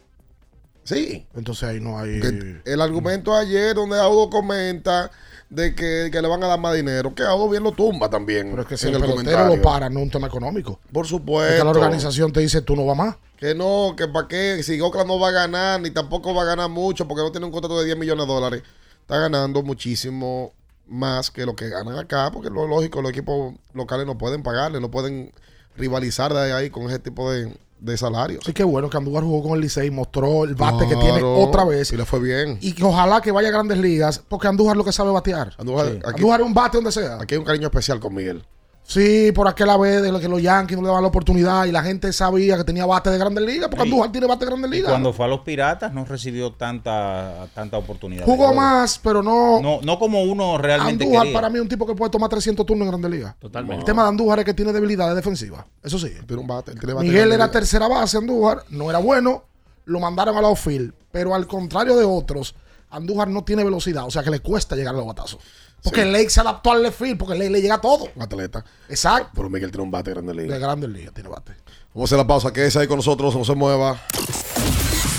Sí. Entonces ahí no hay. El argumento ayer donde Audo comenta de que, que le van a dar más dinero, que Audo bien lo tumba también. Pero es que si en el el comentario. lo para, no es un tema económico. Por Es supuesto. que la organización te dice tú no vas más. Que no, que para qué, si Oakland no va a ganar, ni tampoco va a ganar mucho, porque no tiene un contrato de 10 millones de dólares. Está ganando muchísimo más que lo que ganan acá, porque lo lógico, los equipos locales no pueden pagarle, no pueden rivalizar de ahí con ese tipo de, de salarios. Sí, que bueno que Andújar jugó con el Licey, mostró el bate que tiene otra vez. Y le fue bien. Y que ojalá que vaya a grandes ligas, porque Andújar lo que sabe batear. Andújar, Sí. aquí- Andújar es un bate donde sea. Aquí hay un cariño especial con Miguel. Sí, por aquella vez de lo que los Yankees no le daban la oportunidad y la gente sabía que tenía bate de grandes ligas, porque Sí. Andújar tiene bate de grandes Y ligas. cuando fue a los Piratas no recibió tanta, tanta oportunidad. Jugó más, pero no. No, no como uno realmente Andújar quería. para mí es un tipo que puede tomar 300 turnos en grandes ligas. Totalmente. El tema de Andújar es que tiene debilidades defensivas. Eso sí. Tiene un bate, él tiene bate Miguel era tercera base, Andújar, no era bueno, lo mandaron a la outfield, pero al contrario de otros, Andújar no tiene velocidad, o sea que le cuesta llegar a los batazos. Porque Sí. Lake se adaptó al left field, porque Lake le llega a todo. Un atleta. Exacto. Pero Miguel tiene un bate grande liga. De grandes ligas tiene bate. Vamos a hacer la pausa. Quédese ahí con nosotros, no se mueva.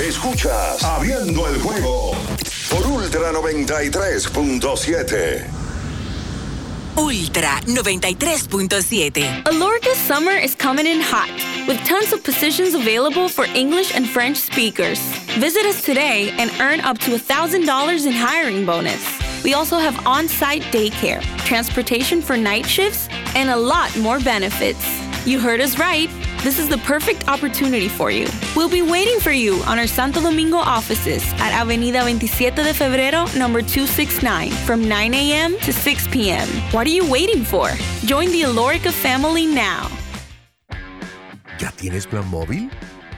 Escuchas Abriendo el juego por Ultra 93.7. Ultra 93.7. Alorca's summer is coming in hot, with tons of positions available for English and French speakers. Visit us today and earn up to $1,000 in hiring bonus. We also have on site daycare, transportation for night shifts, and a lot more benefits. You heard us right. This is the perfect opportunity for you. We'll be waiting for you on our Santo Domingo offices at Avenida 27 de Febrero, number 269, from 9 a.m. to 6 p.m. What are you waiting for? Join the Alorica family now. ¿Ya tienes plan móvil?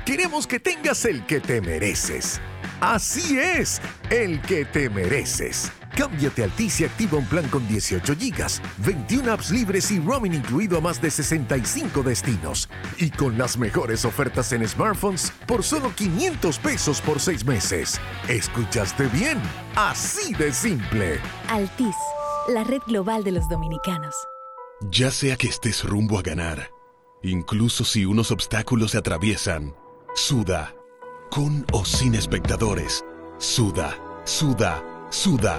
Queremos que tengas el que te mereces. Así es, el que te mereces. Cámbiate a Altis y activa un plan con 18 gigas, 21 apps libres y roaming incluido a más de 65 destinos. Y con las mejores ofertas en smartphones por solo 500 pesos por 6 meses. ¿Escuchaste bien? Así de simple. Altis, la red global de los dominicanos. Ya sea que estés rumbo a ganar, incluso si unos obstáculos se atraviesan, suda, con o sin espectadores, suda, suda, suda,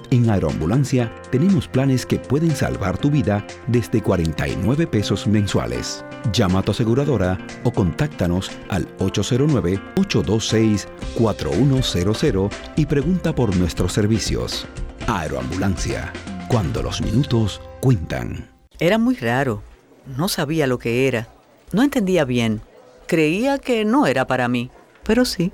en Aeroambulancia tenemos planes que pueden salvar tu vida desde 49 pesos mensuales. Llama a tu aseguradora o contáctanos al 809-826-4100 y pregunta por nuestros servicios. Aeroambulancia, cuando los minutos cuentan. Era muy raro. No sabía lo que era. No entendía bien. Creía que no era para mí, pero sí.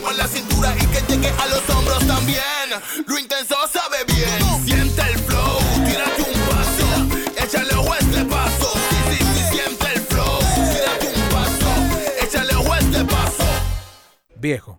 Mueva la cintura y que llegue a los hombros también. Lo intenso sabe bien. Siente el flow. Tírate un paso. Échale a este paso. Sí, sí, sí, siente el flow. Tírate un paso. Échale a este paso. Viejo,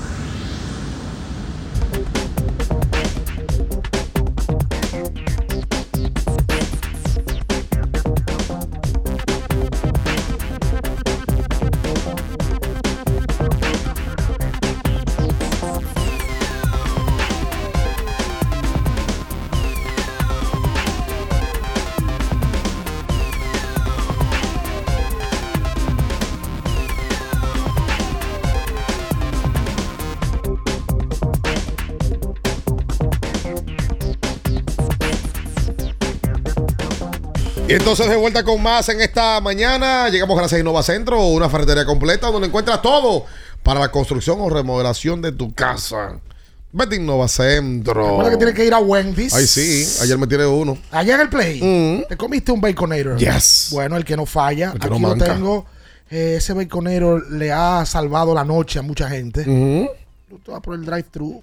Y entonces de vuelta con más en esta mañana. Llegamos gracias a Innova Centro, una ferretería completa donde encuentras todo para la construcción o remodelación de tu casa. Vete a Innova Centro. Recuerda que tienes que ir a Wendy's. Ay, sí. Ayer me tiré uno. Allá en el Play. ¿Te comiste un Baconator? Yes. Bueno, el que no falla. El que Aquí no lo manca. tengo. Eh, ese Baconator le ha salvado la noche a mucha gente. Tú te vas por el drive-thru,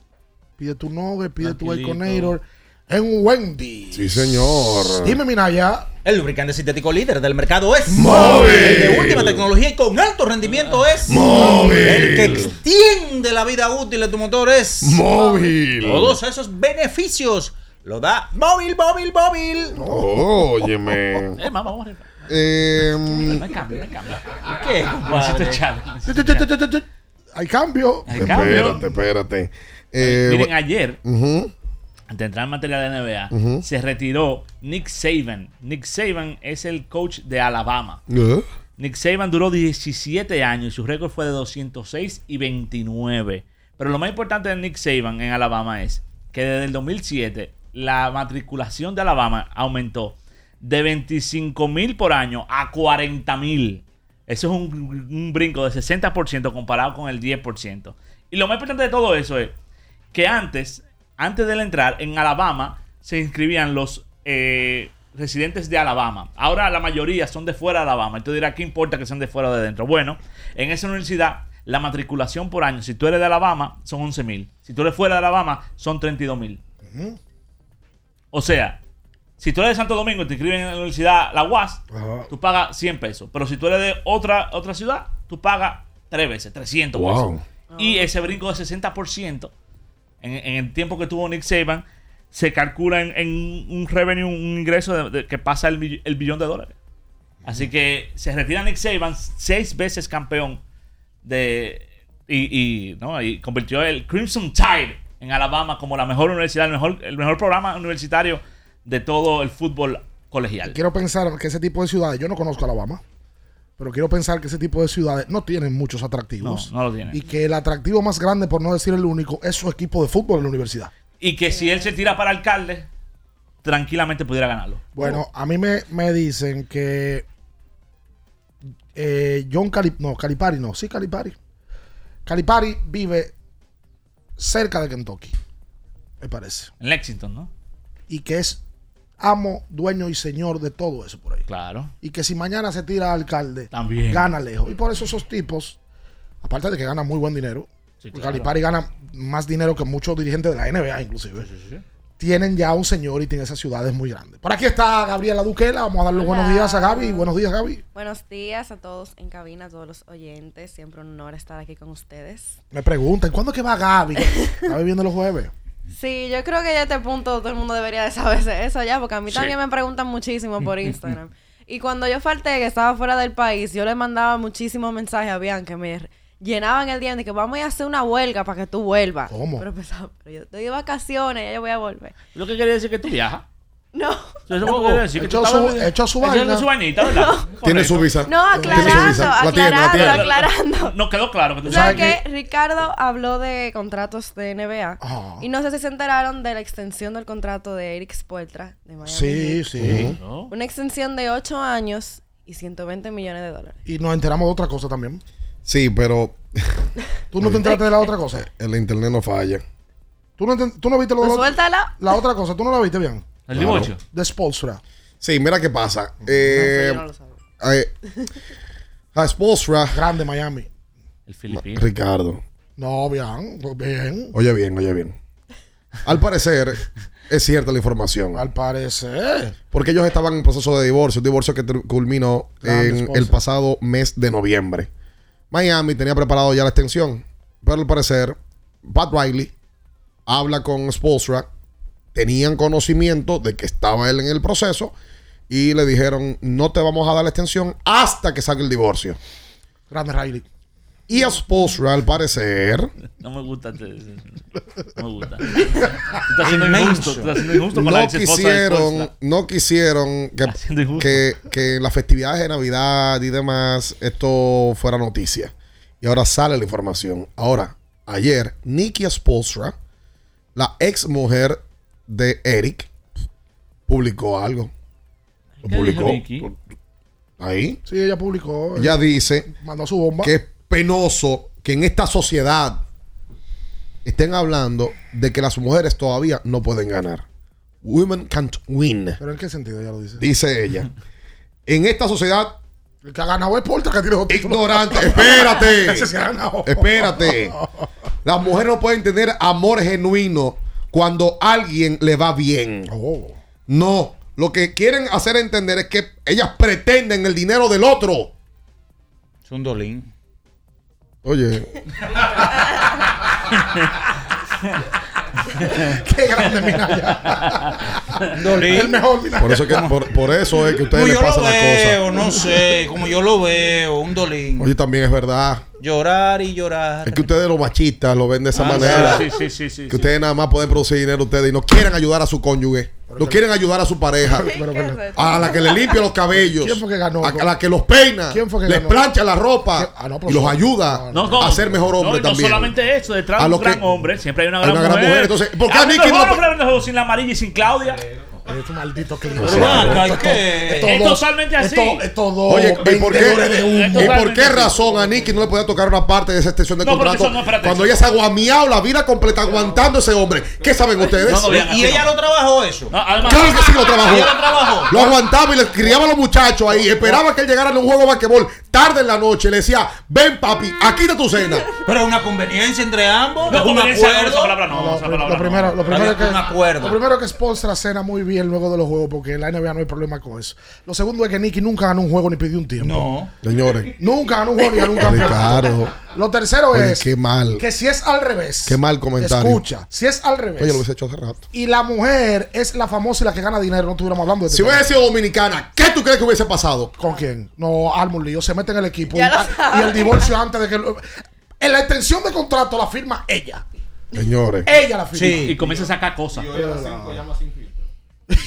pide tu nugget, pide tu. Baconator en Wendy. Sí, señor. Dime, Minaya. El lubricante sintético líder del mercado es Móvil. El de última tecnología y con alto rendimiento es Móvil. El que extiende la vida útil de tu motor es Móvil. Todos esos beneficios lo da móvil, móvil, móvil. Óyeme. Eh, mamá, vamos a Eh, hay cambio, hay cambio. ¿Qué. Hay cambio. Hay cambio. espérate, espérate. Eh, Miren, bu- ayer, antes de entrar en materia de NBA, se retiró Nick Saban. Nick Saban es el coach de Alabama. ¿Eh? Nick Saban duró 17 años y su récord fue de 206 y 29. Pero lo más importante de Nick Saban en Alabama es que desde el 2007 la matriculación de Alabama aumentó de 25 mil por año a 40 mil. Eso es un, un brinco de 60% comparado con el 10%. Y lo más importante de todo eso es que antes, antes de entrar en Alabama, se inscribían los eh, residentes de Alabama. Ahora la mayoría son de fuera de Alabama. Entonces dirá, ¿qué importa que sean de fuera o de dentro? Bueno, en esa universidad, la matriculación por año, si tú eres de Alabama, son 11 mil. Si tú eres fuera de Alabama, son 32 mil. O sea, si tú eres de Santo Domingo y te inscriben en la universidad, la UAS, tú pagas 100 pesos. Pero si tú eres de otra, otra ciudad, tú pagas tres veces, 300 Wow. pesos. Y ese brinco de 60% en, en el tiempo que tuvo Nick Saban se calcula en, en un revenue, un ingreso de- de- que pasa el, bill- el billón de dólares. Así que se retira Nick Saban, seis veces campeón de y, y, ¿no? y convirtió el Crimson Tide en Alabama como la mejor universidad, el mejor, el mejor programa universitario de todo el fútbol colegial. Quiero pensar que ese tipo de ciudades, yo no conozco Alabama, pero quiero pensar que ese tipo de ciudades no tienen muchos atractivos. No, no lo tienen. Y que el atractivo más grande, por no decir el único, es su equipo de fútbol en la universidad. Y que si él se tira para alcalde, tranquilamente pudiera ganarlo. Bueno, a mí me, me dicen que eh, John Calipari, no, Calipari no, sí, Calipari. Calipari vive cerca de Kentucky, me parece. En Lexington, ¿no? Y que es amo, dueño y señor de todo eso por ahí. Claro. Y que si mañana se tira a alcalde, También. gana lejos. Y por eso esos tipos, aparte de que ganan muy buen dinero, Sí, porque claro. Calipari gana más dinero que muchos dirigentes de la NBA inclusive, tienen ya un señor y tienen esas ciudades muy grandes. Por aquí está Gabriela Duquela, vamos a darle Hola. buenos días a Gaby. Buenos días, Gaby. Buenos días a todos en cabina, a todos los oyentes. Siempre un honor estar aquí con ustedes. Me preguntan, ¿cuándo que va Gaby? Gaby viene los jueves. Sí, yo creo que ya a este punto todo el mundo debería de saberse eso ya, porque a mí Sí. también me preguntan muchísimo por Instagram. y cuando yo falté, que estaba fuera del país, yo le mandaba muchísimos mensajes a Bianca, que me llenaban el día de que vamos a hacer una huelga para que tú vuelvas. ¿Cómo? Pero pensaba, pero yo estoy de vacaciones, ya yo voy a volver. Lo que quiere decir que tú viajas. No. Eso que quiere decir. Echó su- echó su echó vaina. su vainita, ¿verdad? Tiene su visa. No, aclarando, visa. Tiene, aclarando, aclarando. No quedó claro que tú ¿Sabes sabes que Ricardo habló de contratos de NBA Ah. y no sé si se enteraron de la extensión del contrato de Eric Spoeltra de Miami. Sí, sí. Una extensión de 8 años y 120 millones de dólares. Y nos enteramos de otra cosa también. Sí, pero ¿Tú no te enteraste de la otra cosa? el internet no falla. ¿Tú no, tú no viste lo Pues de la, suéltala. la otra cosa? ¿Tú no la viste bien? ¿El divorcio? De Spolstra. Sí, mira qué pasa. Eh, yo no lo sabía. eh, a Spolstra. Grande Miami. El filipino. Ricardo. No, bien, pues bien. Oye bien, oye bien. Al parecer, es cierta la información. Al parecer. Porque ellos estaban en proceso de divorcio, un divorcio que culminó Grande en esposa. el pasado mes de noviembre. Miami tenía preparado ya la extensión, pero al parecer, Pat Riley habla con Spolstra, tenían conocimiento de que estaba él en el proceso y le dijeron, no te vamos a dar la extensión hasta que salga el divorcio. Grande Riley. Y a Spolstra, al parecer, No me gusta. te- No me gusta. Tú estás siendo injusto. Tú estás siendo injusto con la no de quisieron, no quisieron que, que, las festividades de Navidad y demás esto fuera noticia. Y ahora sale la información. Ahora, ayer, Nikki Spolstra, la ex mujer de Eric, publicó algo. Lo ¿Qué dijo publicó. Ahí. Sí, ella publicó. Ella dice Mandó su bomba. que es penoso que en esta sociedad estén hablando de que las mujeres todavía no pueden ganar. Women can't win, ¿Pero en qué sentido ya lo dice? dice ella. En esta sociedad El que ha ganado es Porta, que tiene ignorante, espérate. Ese se ha ganado. Espérate. Las mujeres no pueden tener amor genuino cuando a alguien le va bien. Oh. No. Lo que quieren hacer entender es que ellas pretenden el dinero del otro. Es un dolín. Oye, Qué grande Minaya. Dolín. El mejor Minaya. por eso, que, por, por eso es que a ustedes Como les yo lo pasan las veo, cosas. no sé, como yo lo veo, un dolín. Oye, también es verdad. Llorar y llorar. Es que ustedes los machistas lo ven de esa Ah, manera. sí, sí, sí, sí, que sí. ustedes nada más pueden producir dinero ustedes y no quieren ayudar a su cónyuge. No quieren ayudar a su pareja. Pero, pero, A la que le limpia los cabellos. ¿Quién fue que ganó? A la que los peina. ¿Quién fue que les ganó? plancha la ropa. Ah, no, pero y los ayuda No, no, a ser mejor hombre y no también. solamente eso, detrás A de un gran que- hombre siempre hay una hay gran, una gran mujer. Entonces, ¿por qué a Ah, Nicky no- hombre sin la amarilla y sin Claudia? Es un maldito clip. Pero ven acá, ¿y qué? Es totalmente así. Estos dos Oye, ¿y por, qué. ¿y por qué razón a Nicky no le podía tocar una parte de esa extensión de No, contrato eso no, cuando ella se ha guameado la vida completa aguantando a ese hombre? ¿Qué saben ustedes? No, no, bien, Y ella no. lo trabajó eso. Claro que sí lo trabajó. Ella lo trabajó. Lo aguantaba y le criaba a los muchachos ahí. Esperaba que él llegara en un juego de basquetbol tarde en la noche. Le decía, ven papi, aquí está tu cena. Pero es una conveniencia entre ambos. No, es un acuerdo. Lo, primero, lo primero es que, un acuerdo. lo primero es que Spolstra cena muy bien luego de los juegos porque en la NBA no hay problema con eso. Lo segundo es que Nicky nunca ganó un juego ni pidió un tiempo. No. Señores, Nunca ganó un juego ni ganó un campeonato. Lo tercero Oye, es qué mal. que si es al revés. Qué mal comentario. Escucha, si es al revés. Oye, lo hubiese hecho hace rato. y la mujer es la famosa y la que gana dinero, no estuviéramos hablando de Si este hubiese tema. sido dominicana, ¿qué tú crees que hubiese pasado? ¿Con quién? No, arma un lío, se mete en el equipo. Ya y, lo y el divorcio antes de que. lo- En la extensión de contrato la firma ella. Señores. Ella la firma. Sí. Y comienza a sacar cosas. No,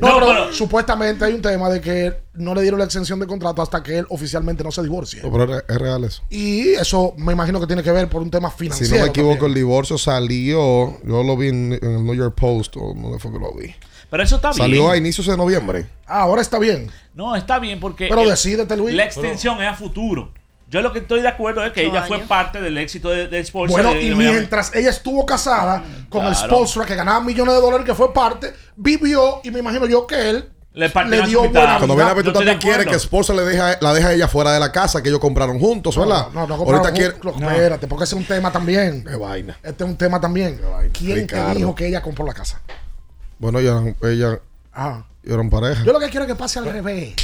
No, pero pero- supuestamente hay un tema de que no le dieron la extensión de contrato hasta que él oficialmente no se divorcie. No, pero es real eso. Y eso me imagino que tiene que ver por un tema Si financiero. no me equivoco, el divorcio salió. Yo lo vi en, en el New York Post. O no fue que lo vi. Pero eso está Salió bien. a inicios de noviembre. Ah, ahora está bien. No, está bien porque Pero el- decídete, Luis. la extensión es a futuro. Yo lo que estoy de acuerdo es que ella fue parte del éxito de, de Sports. Bueno, de- y de- mientras ella estuvo casada con el Claro. sponsor que ganaba millones de dólares, que fue parte, vivió y me imagino yo que él Le le dio buena Cuando viene a ver, tú también quieres que esposa le deja, la deja a ella fuera de la casa, que ellos compraron juntos, ¿verdad? No, no, Ahorita compraron quiere. un- no, Espérate, porque ese es un tema también. Qué vaina. Este es un tema también. ¿Quién Ricardo. te dijo que ella compró la casa? Bueno, ella, ella Ah. eran pareja. Yo lo que quiero es que pase al revés.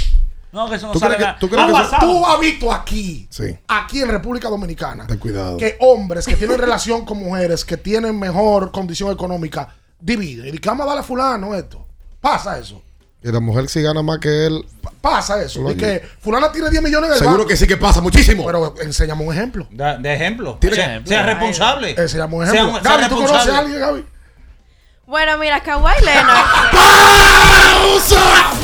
No, que eso no ¿Tú sale crees que- nada. tú crees Ha que eso- pasado. Tú has visto aquí, Sí. aquí en República Dominicana, Ten cuidado. que hombres que tienen relación con mujeres que tienen mejor condición económica dividen. Y dicen, vamos a darle a fulano esto. Pasa eso. Y la mujer si gana más que él. Pa- Pasa eso. Y que fulana tiene 10 millones en el Seguro banco. que sí que pasa muchísimo. Pero enséñame un ejemplo. Da- de ejemplo. Tiene sea, que- sea responsable. Enséñame un Sea ejemplo. un- sea Gaby, ¿tú conoces a responsable. alguien, Gaby? Bueno, mira, Kawhi Leonard.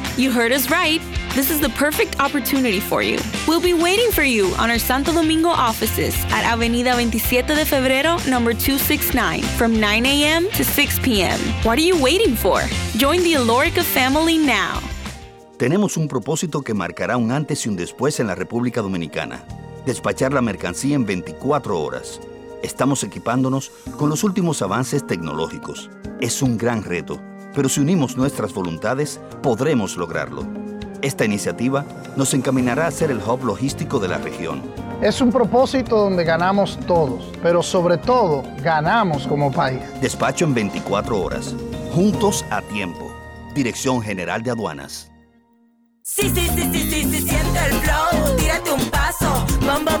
You heard us right. This is the perfect opportunity for you. We'll be waiting for you on our Santo Domingo offices at Avenida 27 de Febrero, number 269, from 9 a.m. to 6 p.m. What are you waiting for? Join the Alorica family now. Tenemos un propósito que marcará un antes y un después en la República Dominicana. Despachar la mercancía en 24 horas. Estamos equipándonos con los últimos avances tecnológicos. Es un gran reto, pero si unimos nuestras voluntades, podremos lograrlo. Esta iniciativa nos encaminará a ser el hub logístico de la región. Es un propósito donde ganamos todos, pero sobre todo ganamos como país. Despacho en 24 horas. Juntos a tiempo. Dirección General de Aduanas. Sí, sí, sí, sí, sí, sí, siente el flow, tírate un paso, bom, bom,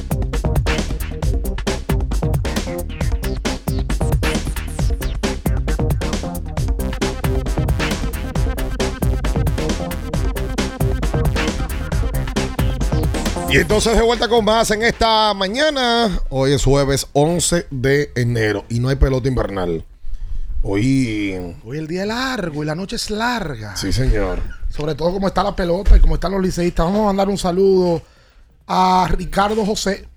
Y entonces de vuelta con más en esta mañana. Hoy es jueves 11 de enero y no hay pelota invernal. Hoy. Hoy el día es largo y la noche es larga. Sí, señor. Sobre todo como está la pelota y como están los liceístas. Vamos a mandar un saludo a Ricardo José.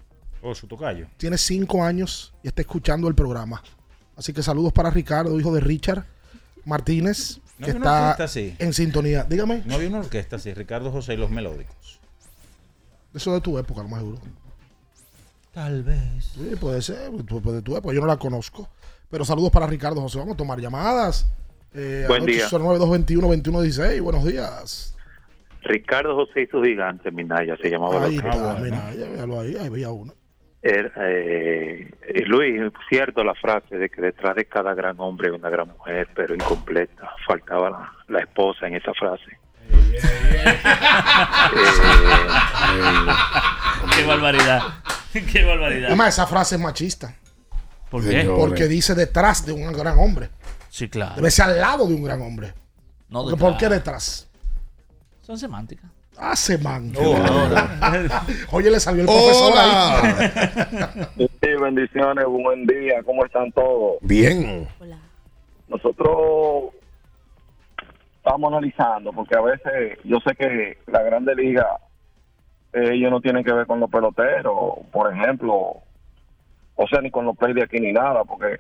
Oh, su tocayo. Tiene cinco años y está escuchando el programa. Así que saludos para Ricardo, hijo de Richard Martínez, ¿No que había una está orquesta así? en sintonía. Dígame. No había una orquesta así, Ricardo José y los melódicos. Eso de tu época, lo más seguro. Tal vez. Sí, puede ser, pues, pues, de tu época. Yo no la conozco. Pero saludos para Ricardo José. Vamos a tomar llamadas. Eh, Buen día. 809-221-2116. Buenos días. Ricardo José y sus gigantes, Minaya, se llamaba. Ahí está, orquesta. mira, ya véalo ahí, ahí veía uno. Er- eh, eh, Luis, es cierto la frase de que detrás de cada gran hombre hay una gran mujer, pero incompleta. Faltaba la, la esposa en esa frase. Qué barbaridad. Qué barbaridad. Además, esa frase es machista. ¿Por qué? Porque dice detrás de un gran hombre. Sí, claro. Debe ser al lado de un gran hombre. No Porque, detrás. ¿Por qué detrás? Son semánticas. Hace man. Hola. Oye, le salió el profesor Hola. ahí. Sí, bendiciones, buen día, ¿cómo están todos? Bien. Nosotros estamos analizando, porque a veces yo sé que la Grande Liga, eh, ellos no tienen que ver con los peloteros, por ejemplo, o sea, ni con los play de aquí ni nada, porque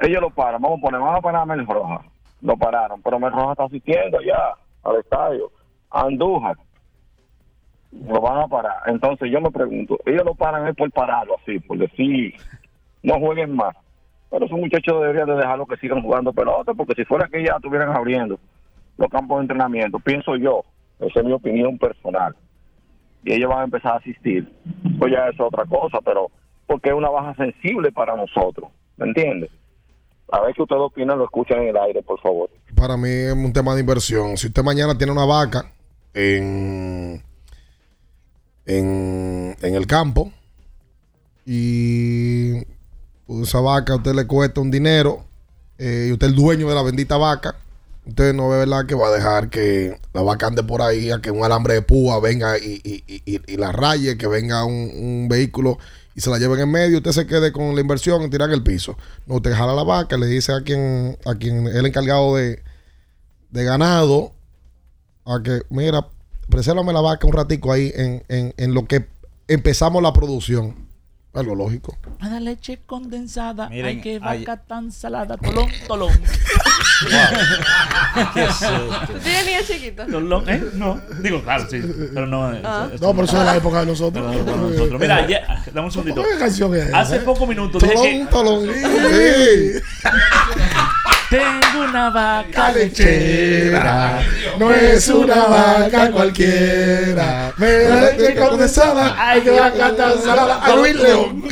ellos lo paran, vamos a poner, vamos a parar a Mel Roja, lo pararon, pero Mel Roja está asistiendo ya al estadio, Andújar, lo van a parar. Entonces yo me pregunto, ellos lo paran es por pararlo así, por decir, no jueguen más. Pero esos muchachos deberían de dejarlo que sigan jugando pelota, porque si fuera que ya estuvieran abriendo los campos de entrenamiento, pienso yo, esa es mi opinión personal, y ellos van a empezar a asistir, pues ya es otra cosa, pero porque es una baja sensible para nosotros, ¿me entiendes? A ver qué ustedes opinan, lo escuchan en el aire, por favor. Para mí es un tema de inversión. Si usted mañana tiene una vaca en, en, en el campo y esa vaca a usted le cuesta un dinero eh, y usted es el dueño de la bendita vaca, usted no ve verdad que va a dejar que la vaca ande por ahí, a que un alambre de púa venga y, y- y- la raye, que venga un, vehículo y se la lleven en medio, usted se quede con la inversión y tirar en el piso. No, usted jala la vaca, le dice a quien, a quien el encargado de, de ganado, a que, mira, presérvame la vaca un ratico ahí en, en, en lo que empezamos la producción. Es lo lógico. Para leche condensada, Miren, hay que hay- vaca tan salada, tolón, tolón. ¿Qué es? ¿Tú tienes niños chiquitos? Tolón, ¿eh? No, digo, claro, sí, pero no. eh, Ah. eso- No, pero eso es de la época de nosotros. Pero no, nosotros. Mira, ayer- dame un segundito. ¿Qué canción es Hace eh? pocos minutos dije que Tolón, tolón. tengo una vaca lechera, no es una vaca cualquiera. Me da leche condensada, hay que vaca tan salada. A Luis León.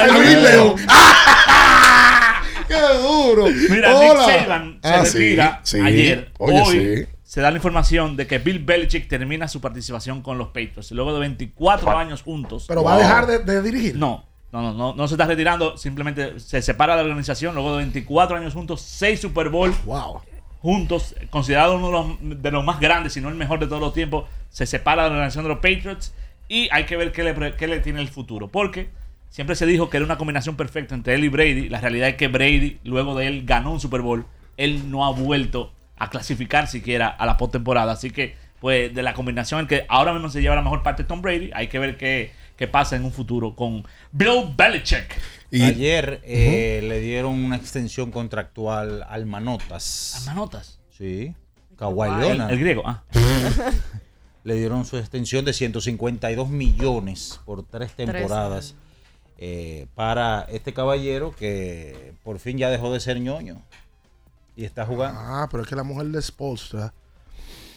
A Luis León. ¡Qué duro! Mira, Hola. Nick Saban se Ah, retira sí. ayer. Oye, Hoy sí. se da la información de que Bill Belichick termina su participación con los Patriots luego de 24 años juntos. Pero va a dejar de, de dirigir. No, no, no, no, no se está retirando, simplemente se separa de la organización luego de 24 años juntos, 6 Super Bowl Wow. juntos, considerado uno de los, de los más grandes, si no el mejor de todos los tiempos, se separa de la organización de los Patriots y hay que ver qué le, qué le tiene el futuro, porque siempre se dijo que era una combinación perfecta entre él y Brady, la realidad es que Brady, luego de él ganó un Super Bowl, él no ha vuelto a clasificar siquiera a la postemporada, así que pues de la combinación en que ahora mismo se lleva la mejor parte Tom Brady, hay que ver qué, qué pasa en un futuro con Bill Belichick. Ayer eh, le dieron una extensión contractual al Manotas. ¿Al Manotas? Sí. Kawhi El- Leonard. el griego, ah. le dieron su extensión de 152 millones por tres temporadas eh, para este caballero que por fin ya dejó de ser ñoño y está jugando. Ah, pero es que la mujer de Spolstra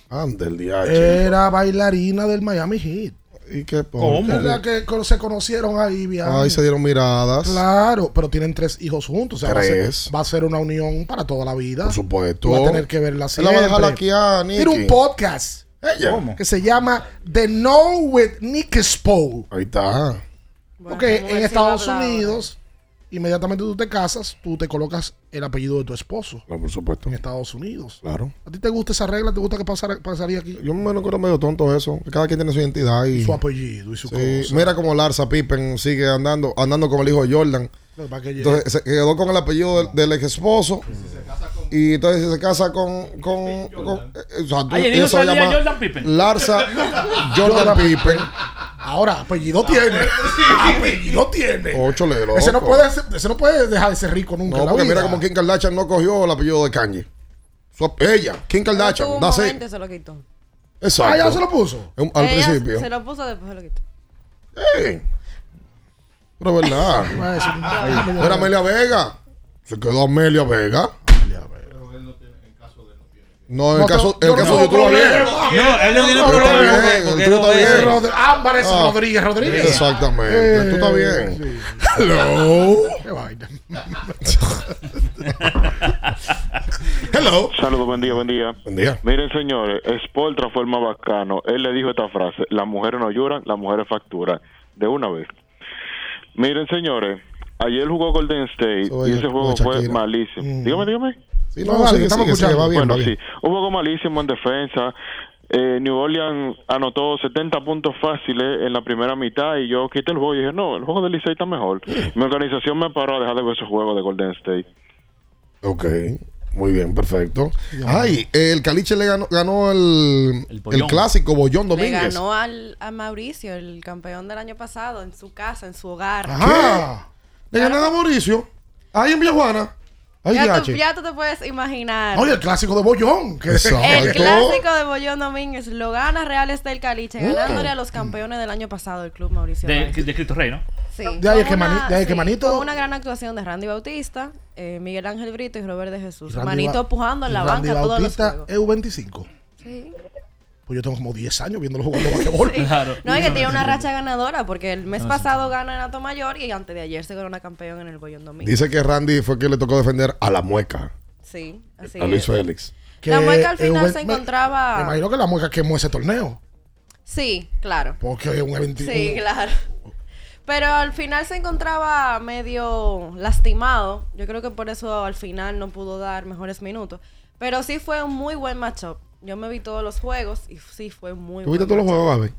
Ande el DH. era bailarina del Miami Heat. ¿Y qué ¿Cómo? Que se conocieron ahí, bien. Ahí se dieron miradas. Claro, pero tienen tres hijos juntos. O sea, va a ser- Tres. Va, a ser una unión para toda la vida. Por supuesto. Va a tener que verla Él siempre. la va a dejar aquí a Nicky. Tiene un podcast Ella. ¿Cómo? que se llama The Know with Nick Spo. Ahí está. Porque Bueno, en Estados. Unidos, inmediatamente tú te casas, tú te colocas el apellido de tu esposo. No, por supuesto. En Estados Unidos. Claro. ¿A ti te gusta esa regla? ¿Te gusta que pasara- pasaría aquí? Yo me lo creo medio tonto eso. que Cada quien tiene su identidad y Su apellido y su Sí, cosa. Mira como Larsa Pippen sigue andando andando con el hijo de Jordan. Para que. Entonces se quedó con el apellido del, del ex esposo. Y entonces se casa con. con, con- eh, o sea, tú- Ay, eso se llama Jordan Pippen. Larsa Jordan Pippen. Ahora, apellido tiene. apellido tiene. Ocho le loco. Ese no, puede ser- ese no puede dejar de ser rico nunca. No, en la porque mira como Kim Kardashian no cogió el apellido de Kanye. Su- ella, Kim Kardashian, y se lo quitó. Exacto. Ah, ya se lo puso. Al Ella principio. Se lo puso después se lo quitó. Ey. Pero es verdad. Era Amelia Vega. Se quedó Amelia Vega. No, en el No, caso, en el caso no de tú lo. No, él no tiene problema bien, porque- el porque tuyo no está dice- bien. Rod- Ah, parece. Rodríguez Rodríguez. Exactamente. Eh, Tú estás bien. Hello. Qué vaina. Hello. Saludos, buen día, buen día. Buen día. Miren, señores, Spoltra fue el más bacano. Él le dijo esta frase: Las mujeres no lloran, las mujeres facturan. De una vez. Miren, señores, ayer jugó Golden State y ese juego fue malísimo. Mm. Dígame, dígame. Sí, no, No, sigue, estamos sigue, escuchando. va bien, bueno, va bien. sí, un juego malísimo en defensa. Eh, New Orleans anotó 70 puntos fáciles en la primera mitad y yo quité el juego y dije, no, el juego del Licey está mejor. Mi organización me paró a dejar de ver esos juegos de Golden State. Ok, muy bien, perfecto. Ay, el Caliche le ganó, ganó el, el, Bollón. clásico Bollón Le Domínguez. ganó al, a Mauricio, el campeón del año pasado, en su casa, en su hogar. Ajá. Le ganó a Mauricio. Ahí en Villajuana. Ahí Ya tú, ya tú te puedes imaginar. Oye, el clásico de Bollón. Que El clásico de Bollón Domínguez lo gana Real Estel Caliche, Mm. ganándole a los campeones del año pasado del Club Mauricio. De, de Cristo Rey, ¿no? Sí, De ahí es que una- Mani- de ahí es que sí, Manito- con una gran actuación de Randy Bautista, eh, Miguel Ángel Brito y Robert de Jesús. Randy Manito Ba- pujando en la Randy banca todos los Bautista juegos. EU25. Sí. Pues yo tengo como 10 años viéndolo jugando basquetbol. No, es que tiene una racha ganadora porque el mes pasado gana en Ato Mayor y antes de ayer se ganó una campeón en el Bollón Domínguez. Dice que Randy fue que le tocó defender a la mueca. Sí, así a Luis es. Félix. La mueca al Que final EU20 se me- encontraba. Me imagino que la mueca quemó ese torneo. Sí, claro. Porque es un evento. Sí, claro. Pero al final se encontraba medio lastimado. Yo creo que por eso al final no pudo dar mejores minutos. Pero sí fue un muy buen matchup. Yo me vi todos los juegos y sí fue muy ¿Tú viste buen todos los juegos, Gaby?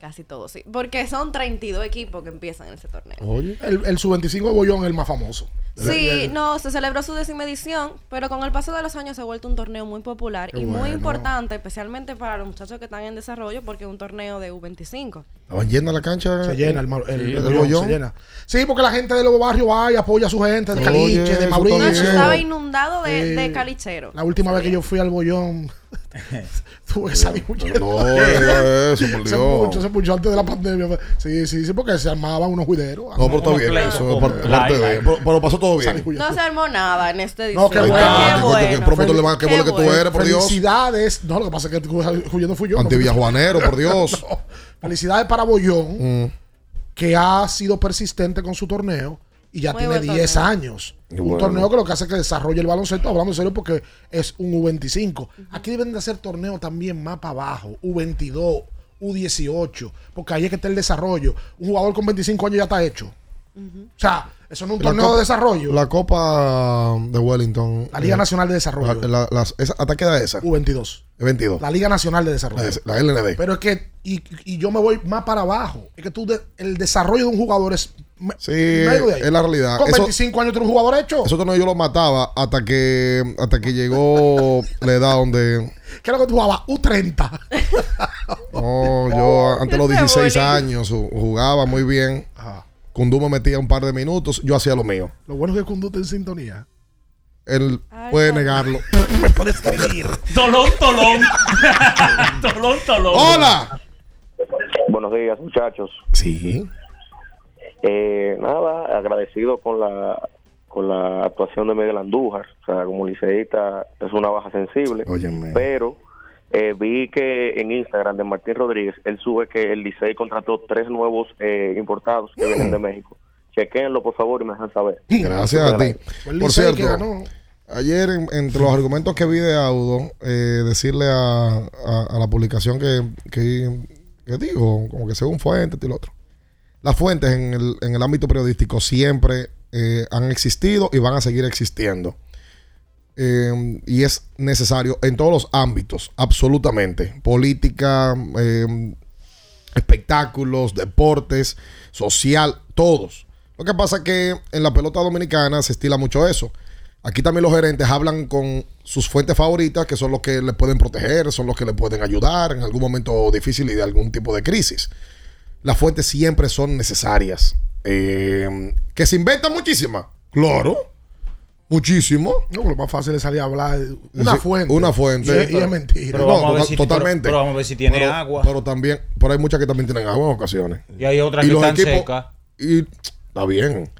Casi todos, sí. Porque son 32 equipos que empiezan en ese torneo. Oye. El, el sub-25 de Bollón es el más famoso. Sí, no, se celebró su décima edición, pero con el paso de los años se ha vuelto un torneo muy popular Qué y muy bueno. importante, especialmente para los muchachos que están en desarrollo, porque es un torneo de U25. ¿Estaban llena la cancha? Se llena el, mar- el, Sí, el el Bollón, Bollón. se llena. Sí, porque la gente de los barrios va y apoya a su gente, de Oye, Caliche, de Mauricio. No, estaba inundado de, de calicheros. La última vez que yo fui al Bollón, tuve que salir huyendo. No, eso, por Se Dios. puchó, se puchó antes de la pandemia. Sí, sí, sí, porque se armaban unos juideros. No, pero está bien. Eso es parte, parte de. Pero, pero pasó todo bien. No se armó nada en esta edición. No, qué bueno. Qué bueno. que qué bueno tú eres, por Dios. Felicidades. No, lo que pasa es que huyendo fui yo. Anti no, Villajuanero, por Dios. Felicidades para Bollón, Mm. que ha sido persistente con su torneo y ya Muy tiene buen 10 torneo. años. Un torneo que lo que hace es que desarrolle el baloncesto, hablando en serio, porque es un U25. Aquí deben de hacer torneos también más para abajo, U22, U18, porque ahí es que está el desarrollo. Un jugador con 25 años ya está hecho. O sea, eso no es un La torneo Copa- de desarrollo. La Copa de Wellington. La Liga eh, Nacional de Desarrollo. la- la- las- esa- ¿Hasta qué edad esa? U22. 22. La Liga Nacional de Desarrollo. La, la LND. Pero es que, y, y yo me voy más para abajo. Es que tú, de- el desarrollo de un jugador es. me- Sí, medio de ahí. es la realidad. Con Eso- 25 años tú eres un jugador hecho. Eso torneo yo lo mataba hasta que hasta que llegó la edad donde ¿Qué es lo que tú jugabas? U30. no, yo antes de los Ese 16 bullying. años ju- jugaba muy bien. Kundú me metía un par de minutos, yo hacía lo mío. Lo bueno es que Kundu está en sintonía. Él puede negarlo. me puede escribir. Tolón, tolón. tolón, tolón. ¡Hola! Buenos días, muchachos. Sí. Eh, nada, agradecido con la con la actuación de Miguel Andújar. O sea, como liceísta es una baja sensible. Óyeme. Pero eh, vi que en Instagram de Martín Rodríguez, él sube que el Licey contrató tres nuevos eh, importados que vienen de México. Chequenlo, por favor, y me dejan saber. Gracias a ti. Por cierto, ganó. ayer en- entre los argumentos que vi de Audo, eh, decirle a, a- a la publicación que, que, que digo, como que según fuentes y lo otro. Las fuentes en el, en el ámbito periodístico siempre eh, han existido y van a seguir existiendo. Eh, y es necesario en todos los ámbitos, absolutamente. Política, eh, espectáculos, deportes, social, todos. Lo que pasa es que en la pelota dominicana se estila mucho eso. Aquí también los gerentes hablan con sus fuentes favoritas, que son los que le pueden proteger, son los que le pueden ayudar en algún momento difícil y de algún tipo de crisis. Las fuentes siempre son necesarias. Eh, que se inventan muchísimas. Claro. Muchísimo. No, lo más fácil es salir a hablar. Una Sí, fuente. Una fuente. Y, es- es mentira. Pero No, vamos a ver total- si- totalmente. pero- pero vamos a ver si tiene Pero- agua. Pero también, pero hay muchas que también tienen agua en ocasiones. Y hay otras que los están equipos- secas. Y está bien.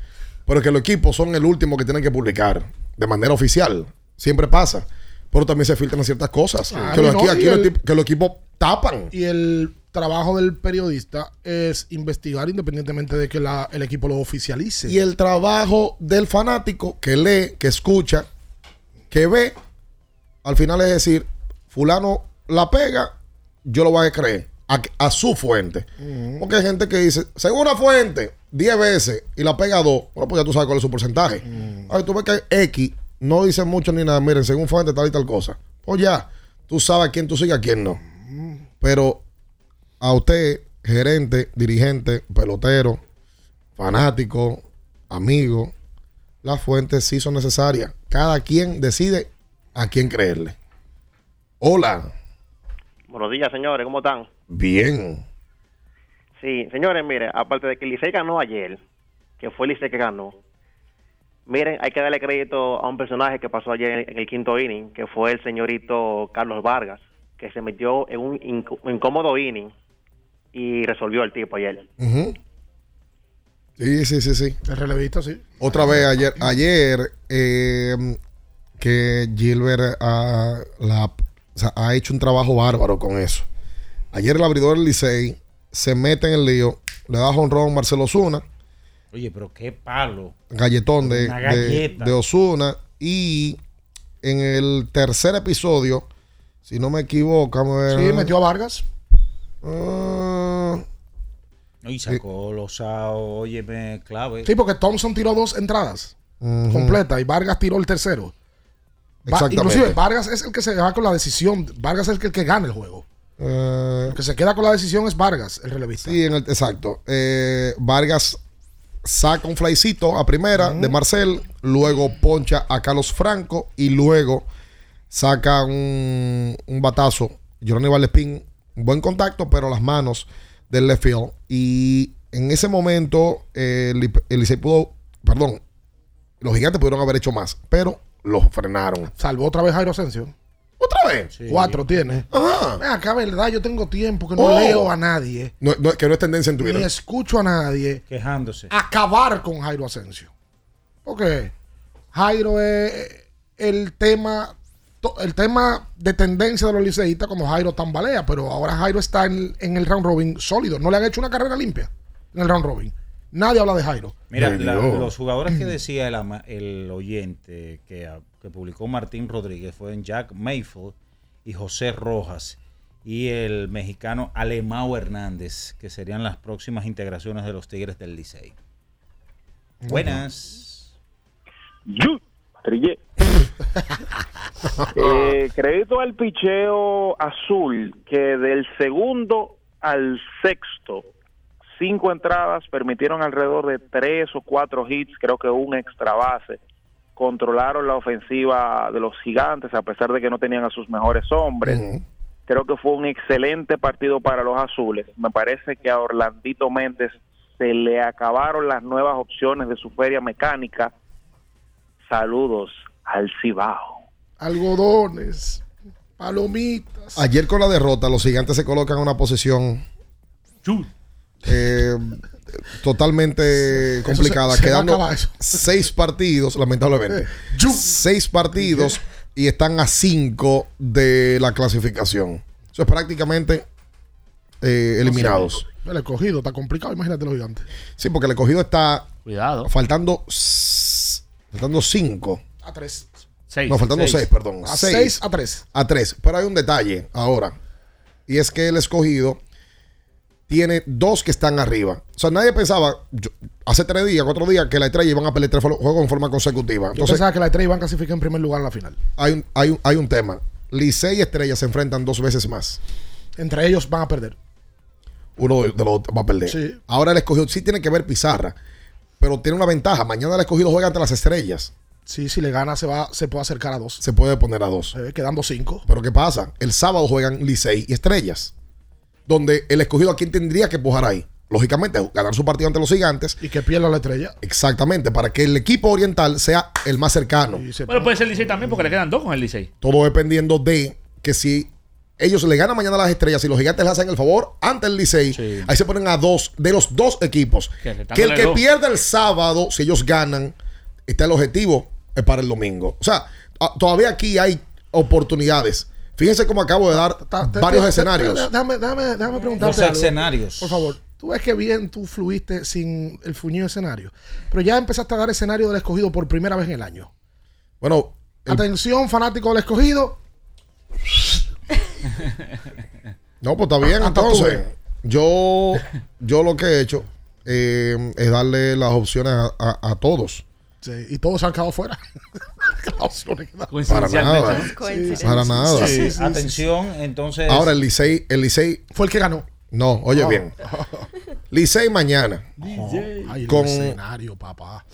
Pero que los equipos son el último que tienen que publicar de manera oficial. Siempre pasa. Pero también se filtran ciertas cosas. Que, los, no, aquí, y aquí los el- que los equipos tapan. Y el trabajo del periodista es investigar independientemente de que la- el equipo lo oficialice. Y el trabajo del fanático que lee, que escucha, que ve, al final es decir, fulano la pega, yo lo voy a creer a, a su fuente. Porque hay gente que dice, según una fuente, 10 veces y la pega 2, bueno, pues ya tú sabes cuál es su porcentaje. A ver, tú ves que X no dice mucho ni nada. Miren, según fuente tal y tal cosa. Pues ya, tú sabes a quién tú sigues, a quién no. Pero a usted, gerente, dirigente, pelotero, fanático, amigo, las fuentes sí son necesarias. Cada quien decide a quién creerle. Hola. Buenos días, señores, ¿cómo están? Bien. Sí, señores, mire, aparte de que Licey ganó ayer, que fue Licey que ganó, miren, hay que darle crédito a un personaje que pasó ayer en el quinto inning, que fue el señorito Carlos Vargas, que se metió en un inc- incómodo inning y resolvió el tipo ayer. Sí, sí, sí, sí. El relevista, sí. Otra vez ayer, ayer eh, que Gilbert ha, la- o sea, ha hecho un trabajo bárbaro con eso. Ayer el abridor del Licey se mete en el lío, le da honrón Marcelo Osuna, Oye, pero qué palo. galletón de, de, Osuna. Y en el tercer episodio, si no me equivoco, a ver. Sí, metió a Vargas. Ah, Y sacó los sao, óyeme, clave. Sí, porque Thompson tiró dos entradas completas y Vargas tiró el tercero. Va- Exactamente. inclusive Vargas es el que se va con la decisión. Vargas es el que, el que gana el juego. eh, El que se queda con la decisión es Vargas, el relevista. Sí, en el, exacto. Eh, Vargas saca un flycito a primera de Marcel, luego poncha a Carlos Franco y luego saca un, un batazo. Johnny Valespín, un buen contacto, pero las manos del left field. Y en ese momento, eh, el, el Licey pudo, perdón, los gigantes pudieron haber hecho más, pero los frenaron. Salvó otra vez Jairo Asensio. ¿Otra vez? Cuatro tiene. Ajá. Ven acá, verdad, yo tengo tiempo que no Oh. leo a nadie. No, no, que no es tendencia en Ni Twitter. escucho a nadie Quejándose. acabar con Jairo Asensio. Porque Jairo es el tema, el tema de tendencia de los liceístas cuando Jairo tambalea, pero ahora Jairo está en, en el round robin sólido. No le han hecho una carrera limpia en el round robin. Nadie habla de Jairo. Mira, la- los jugadores que decía el, ama- el oyente que, que publicó Martín Rodríguez fueron Jack Mayfield y José Rojas y el mexicano Alemao Hernández, que serían las próximas integraciones de los Tigres del Licey. Buenas. Trillé. Eh, crédito al picheo azul que del segundo al sexto, cinco entradas permitieron alrededor de tres o cuatro hits, creo que un extra base. Controlaron la ofensiva de los gigantes a pesar de que no tenían a sus mejores hombres. Creo que fue un excelente partido para los azules. Me parece que a Orlandito Méndez se le acabaron las nuevas opciones de su feria mecánica. Saludos al Cibao. Algodones, palomitas. Ayer con la derrota, los gigantes se colocan en una posición eh, totalmente complicada, se- quedando seis partidos, lamentablemente. seis partidos y están a cinco de la clasificación. Eso es prácticamente eh, eliminados. El escogido está complicado, imagínate los gigantes. Sí, porque el escogido está Cuidado. faltando faltando cinco. A tres. Seis. No, faltando seis, perdón. A Seis. seis a tres. A tres. Pero hay un detalle ahora. Y es que el escogido tiene dos que están arriba. O sea, nadie pensaba yo- hace tres días, cuatro días, que la estrella iban a pelear tres juegos en forma consecutiva. Yo Entonces, pensaba que la estrella iban a clasificar en primer lugar en la final. hay un, hay, un, hay un tema. Licey y Estrella se enfrentan dos veces más. Entre ellos van a perder. Uno de, de los dos va a perder. Sí. Ahora el escogido sí tiene que ver pizarra. Pero tiene una ventaja. Mañana el escogido juega ante las estrellas. Sí, si le gana se va, se puede acercar a dos. Se puede poner a dos. Eh, quedando cinco. Pero ¿qué pasa? El sábado juegan Licey y Estrellas. Donde el escogido a quién tendría que empujar ahí. Lógicamente, ganar su partido ante los gigantes. Y que pierda la estrella. Exactamente, para que el equipo oriental sea el más cercano. Bueno, puede ser el Licey también porque le quedan dos con el Licey. Todo dependiendo de que si ellos le ganan mañana a las estrellas y los gigantes le hacen el favor ante el Licey, ahí se ponen a dos de los dos equipos. Que el que dos. pierda el sábado, si ellos ganan, está el objetivo es para el domingo. O sea, todavía aquí hay oportunidades. Fíjense cómo acabo de dar varios escenarios. Déjame, déjame, déjame preguntarte. Los escenarios. Por favor. Tú ves que bien tú fluiste sin el fuñido escenario. Pero ya empezaste a dar escenario del escogido por primera vez en el año. Bueno, Atención, fanático del escogido. No, pues está bien. Hasta tú Entonces, ves. yo, yo lo que he hecho eh, es darle las opciones a, a- a todos. Sí, y todos se han quedado fuera. Para nada. Sí, Para nada. sí, sí, sí, Atención, entonces. Ahora el Licey, el Licey Fue el que ganó. No, oye Ah. bien. Licey mañana Ay, el con escenario, papá.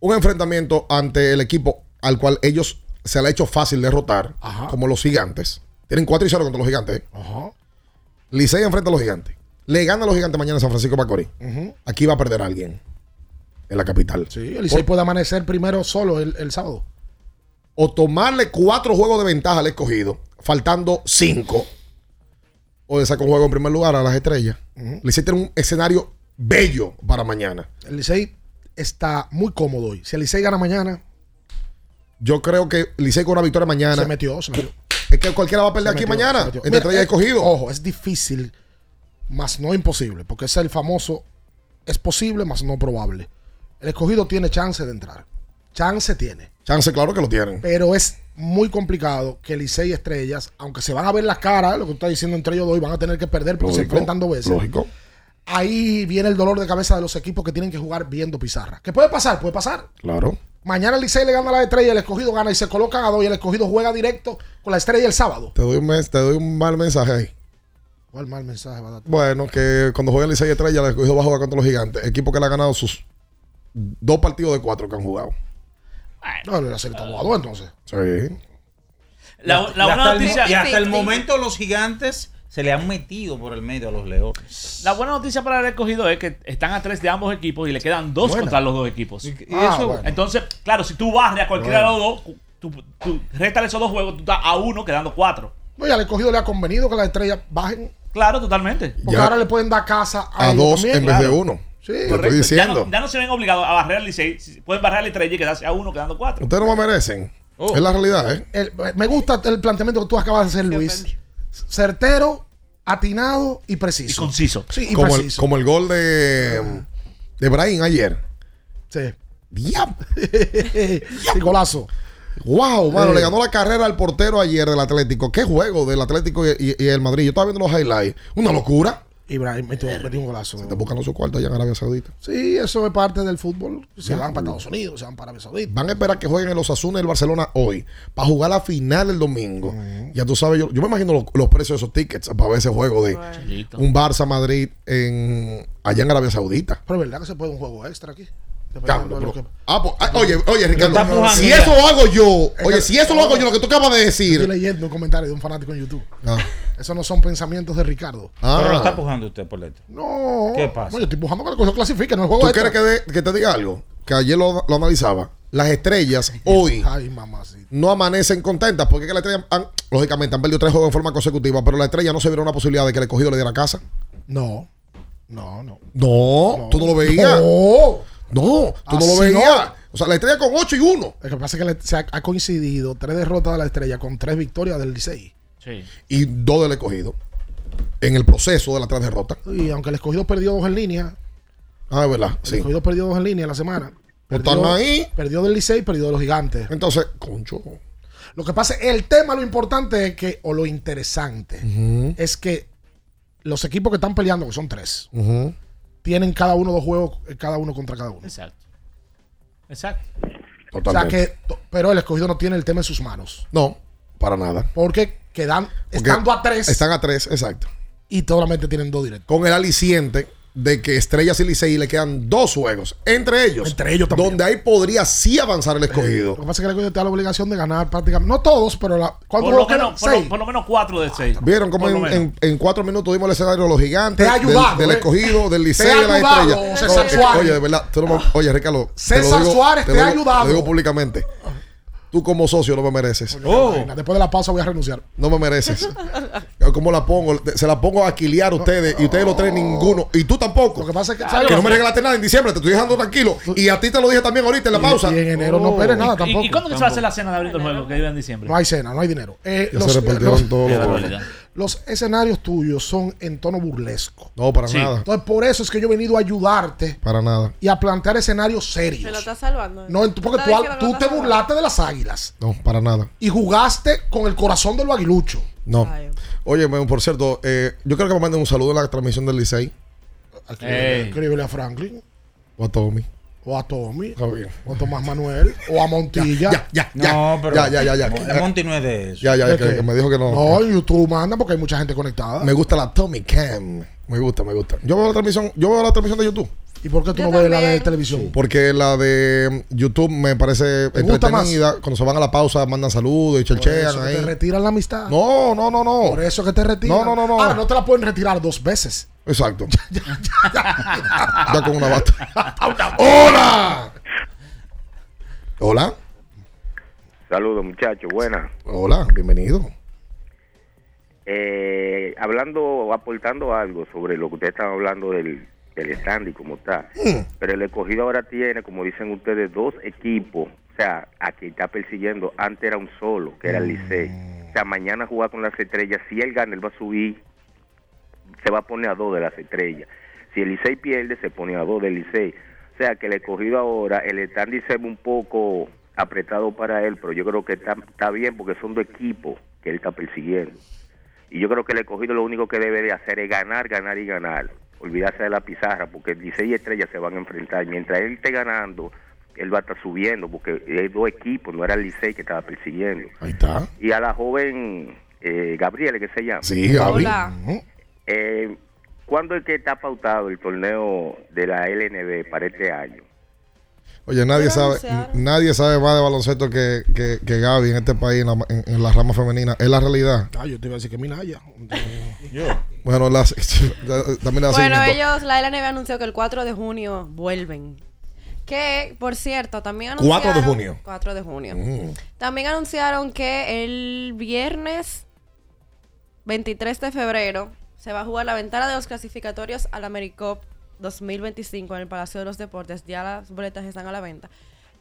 un enfrentamiento ante el equipo al cual ellos se le ha hecho fácil derrotar, como los gigantes. Tienen 4 y 0 contra los gigantes. ¿eh? Ajá. Licey enfrenta a los gigantes. Le gana a los gigantes mañana San Francisco Macorís. Aquí va a perder a alguien. En la capital. Sí, el Licey puede amanecer primero solo el, el sábado. O tomarle cuatro juegos de ventaja al escogido, faltando cinco. O de sacar un juego en primer lugar a las estrellas. Ujú. Licey tiene un escenario bello para mañana. El Licey está muy cómodo hoy. Si el Licey gana mañana, Yo creo que Licey con una victoria mañana. se metió, se metió. Es que cualquiera va a perder Se aquí metió, mañana. se. Entre estrellas y eh, escogido. Ojo, es difícil, más no imposible, porque es el famoso, es posible, más no probable. El escogido tiene chance de entrar. Chance tiene. Chance, claro que lo tienen. Pero es muy complicado que Licey y Estrellas, aunque se van a ver las caras, lo que está diciendo entre ellos dos, van a tener que perder porque se Lógico, enfrentan dos veces. Lógico. Ahí viene el dolor de cabeza de los equipos que tienen que jugar viendo pizarra. ¿Qué puede pasar? Puede pasar. Claro. Mañana el Licey le gana a la estrella, el escogido gana y se colocan a dos y el escogido juega directo con la estrella el sábado. Te doy un, mes- te doy un mal mensaje ahí. ¿Cuál mal mensaje va a dar? Bueno, que cuando juega Licey y Estrella, el escogido va a jugar contra los gigantes. Equipo que le ha ganado sus dos partidos de cuatro que han jugado. No, le acertó a dos entonces. Sí. La, la y buena hasta el noticia. y hasta el momento los gigantes se le han metido por el medio a los leones. La buena noticia para el escogido es que están a tres de ambos equipos y le quedan dos contra los dos equipos. y Ah, eso- bueno. Entonces, claro, si tú barres a cualquiera Bueno. de los dos, tú, tú réstale esos dos juegos, tú estás a uno quedando cuatro. No, y al escogido le ha convenido que las estrellas bajen. Claro, totalmente. Porque Ya. ahora le pueden dar casa a, dos también. en vez de uno. Sí. Te Correcto. estoy Ya no, ya no se ven obligados a barrer al Licey. Pueden barrer a la estrella y quedarse a uno quedando cuatro. Ustedes no me merecen. Oh. Es la realidad, ¿eh? El- me gusta el planteamiento que tú acabas de hacer, Luis. Certero, atinado y preciso. Y conciso. Sí, y Como el, preciso. como el gol de, de Brian ayer. Sí. Diablo. Sí, golazo. Wow, mano, Eh. le ganó la carrera al portero ayer del Atlético. Qué juego del Atlético y, y- y el Madrid. Yo estaba viendo los highlights. Una locura. Ibrahim metió, metió un golazo. Te buscan su cuarto allá en Arabia Saudita. Sí, eso es parte del fútbol. Se Ya. van para Estados Unidos, se van para Arabia Saudita. Van a esperar que jueguen el Osasuna y el Barcelona hoy para jugar la final el domingo. Ya tú sabes, yo, yo me imagino los, los precios de esos tickets para ver ese juego de un Barça Madrid en, allá en Arabia Saudita. Pero es verdad que se puede un juego extra aquí. Pero- que- Ah, pues, ah, oye, oye, Ricardo, está si eso lo hago yo, oye, si eso lo hago yo, lo que tú acabas de Estoy decir. leyendo un comentario de un fanático en YouTube. Ah. Esos no son pensamientos de Ricardo. Ah. Pero lo está empujando usted por dentro. No. ¿Qué pasa? No, yo estoy empujando que la cosa clasifique, no el juego ¿Tú extra. quieres que, de- que te diga algo? Que ayer lo, lo analizaba. Las estrellas hoy Ay, no amanecen contentas porque es que las estrellas, han- lógicamente, han perdido tres juegos en forma consecutiva, pero las estrellas no se vieron una posibilidad de que el escogido le diera casa. No. No, no. No, tú no lo veías. No. No, tú no lo veías. O sea, la estrella con 8 y 1. Lo que pasa es que se ha, ha coincidido tres derrotas de la estrella con tres victorias del Licey. Sí. Y dos del escogido. En el proceso de las tres derrotas. Y aunque el escogido perdió dos en línea, Ah, es verdad. el Sí. escogido perdió dos en línea la semana. Pues Perdió, están ahí. perdió del Licey, perdió de los gigantes. Entonces, concho. Lo que pasa, el tema, lo importante es que, o lo interesante, es que los equipos que están peleando, que son tres, tienen cada uno dos juegos, eh, cada uno contra cada uno. Exacto. Exacto. O sea Totalmente. que, pero el escogido no tiene el tema en sus manos. No, para nada. Porque quedan, Porque estando a tres Están a tres, exacto. y solamente tienen dos directos. Con el aliciente de que Estrellas y Licey le quedan dos juegos. Entre ellos. Entre ellos también. Donde ahí podría sí avanzar el Lo escogido. que pasa es que el escogido tiene la obligación de ganar prácticamente, no todos, pero la, ¿cuántos Por lo, menos, por, lo, Seis. por lo menos cuatro de seis. ¿Vieron cómo lo en, menos. en- en cuatro minutos dimos el escenario de los gigantes, Te ha del- ayudado, del, ¿eh? escogido, del Licey, Te ha de la ayudado, estrella? César eh, Suárez. Oye, de verdad, tú no me- oye, Ricardo, te lo César digo- Suárez te lo ha digo- ayudado. Lo digo públicamente. Tú como socio no me mereces. Oh. Después de la pausa voy a renunciar. No me mereces. ¿Cómo la pongo? Se la pongo a quiliar a ustedes y ustedes los tres ninguno. Y tú tampoco. Lo que pasa es que, no me regalaste nada en diciembre, te estoy dejando tranquilo. Y a ti te lo dije también ahorita en la pausa. Y en enero no esperes nada ¿Y, tampoco. y cuándo que se va a hacer la cena de abriendo el juego que iba en diciembre? No hay cena, no hay dinero. Eh, Ya los, se repartieron los- todos los escenarios tuyos son en tono burlesco. No, para Sí. nada. Entonces, por eso es que yo he venido a ayudarte Para nada. y a plantear escenarios Se lo serios. está salvando. No, ent- porque tú, te salvando. burlaste de las águilas No, para nada. y jugaste con el corazón del aguilucho. No. Ay. Oye, por cierto, eh, yo creo que me manden un saludo en la transmisión del Licey. Escríbele a Franklin. O a Tommy. O a Tommy. Bien. O a Tomás Manuel. O a Montilla. Ya, ya, ya. No, pero- Ya, ya, ya, ya. De Monty no es de eso. Ya, ya, ¿De que, que me dijo que no. No, en YouTube manda porque hay mucha gente conectada. Me gusta la Tommy Cam. Me gusta, me gusta. Yo veo la transmisión, yo veo la transmisión de YouTube. ¿Y por qué tú Yo no ves la de también. televisión? Porque la de YouTube me parece ¿Te gusta entretenida. Cuando se van a la pausa, mandan saludos y chelchean ahí. te retiran la amistad. No, no, no, no. Por eso que te retiran. No, no, no, no. Ahora, no te la pueden retirar dos veces. Exacto. ya con una bata. ¡Hola! Hola. Saludos muchachos, buenas. Hola, bienvenido. Eh, hablando aportando algo sobre lo que ustedes están hablando del, del stand y cómo está. Mm. Pero el escogido ahora tiene, como dicen ustedes, dos equipos. O sea, a quien está persiguiendo. Antes era un solo, que era el Licey. O sea, mañana jugar con las estrellas. Si él gana, él va a subir. Se va a poner a dos de las estrellas. Si el Licey pierde, se pone a dos del Licey. O sea, que el escogido ahora, el stand dice un poco apretado para él, pero yo creo que está, está bien porque son dos equipos que él está persiguiendo. Y yo creo que el escogido lo único que debe de hacer es ganar, ganar y ganar. Olvidarse de la pizarra, porque el Licey y Estrella se van a enfrentar. Mientras él esté ganando, él va a estar subiendo, porque hay dos equipos, no era el Licey que estaba persiguiendo. Ahí está. Y a la joven eh, Gabriela, que se llama. Sí, Gaby. Eh, ¿Cuándo es que está pautado el torneo de la LNB para este año? Oye, nadie sabe, nadie sabe más de baloncesto que, que, que Gaby en este país, en la, en- en la rama femenina. Es la realidad. Ah, yo te iba a decir que Minaya. Bueno, la, también la Bueno, ellos, la LNB anunció que el 4 de junio vuelven. Que, por cierto, también 4 anunciaron... de junio. 4 de junio. Mm. También anunciaron que el viernes 23 de febrero se va a jugar la ventana de los clasificatorios al AmeriCup 2025 en el Palacio de los Deportes. Ya las boletas están a la venta.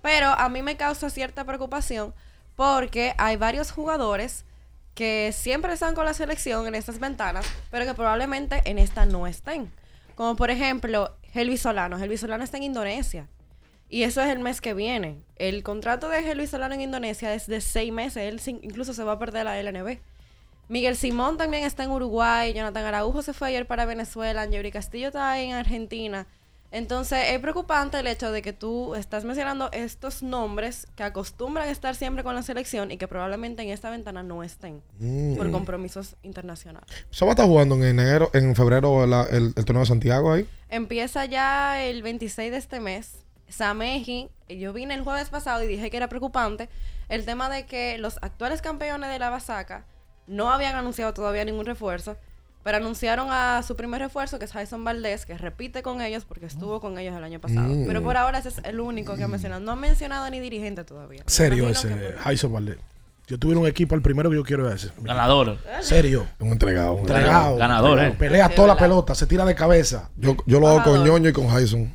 Pero a mí me causa cierta preocupación porque hay varios jugadores que siempre están con la selección en estas ventanas, pero que probablemente en esta no estén. Como por ejemplo, Helvi Solano. Helvi Solano está en Indonesia. Y eso es el mes que viene. El contrato de Helvi Solano en Indonesia es de seis meses. Él incluso se va a perder la LNB. Miguel Simón también está en Uruguay. Jonathan Araujo se fue ayer para Venezuela. Angeli Castillo está en Argentina. Entonces es preocupante el hecho de que tú estás mencionando estos nombres que acostumbran a estar siempre con la selección y que probablemente en esta ventana no estén Mm. por compromisos internacionales. ¿Se va a estar jugando en enero, en febrero la- el, el torneo de Santiago ahí? Empieza ya el 26 de este mes. Sameji, yo vine el jueves pasado y dije que era preocupante el tema de que los actuales campeones de la Basaca no habían anunciado todavía ningún refuerzo, pero anunciaron a su primer refuerzo, que es Jason Valdés, que repite con ellos porque estuvo con ellos el año pasado. Mm. Pero por ahora ese es el único que ha mencionado. No ha mencionado ni dirigente todavía. Serio ese, Jason Valdés. Yo tuviera un equipo, el primero que yo quiero es ese. Ganador. Serio. Un entregado. un Entregado. Ganador, Entregado. eh. Pelea Sí, toda la verdad. pelota, se tira de cabeza. Yo, yo lo hago con ñoño y con Jason.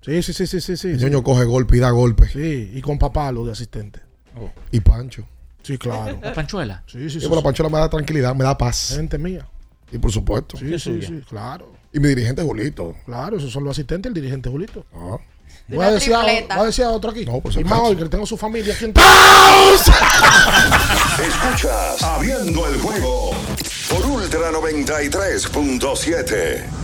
Sí, sí, sí, sí, sí. sí, ñoño coge golpe y da golpe. Sí, y con papá lo de asistente. Y Pancho. Sí, claro. La panchuela. Sí, sí, Sí, la Panchola me da tranquilidad, me da paz. Gente mía. Y por supuesto. Sí, sí, sí, claro. Y mi dirigente Julito. Claro, esos son los asistentes, el dirigente Julito. Ah. Voy a, decir a, tripleta. voy a decir a otro aquí. No, por y más hoy que tengo su familia aquí en Escuchas Abriendo el juego por Ultra 93.7.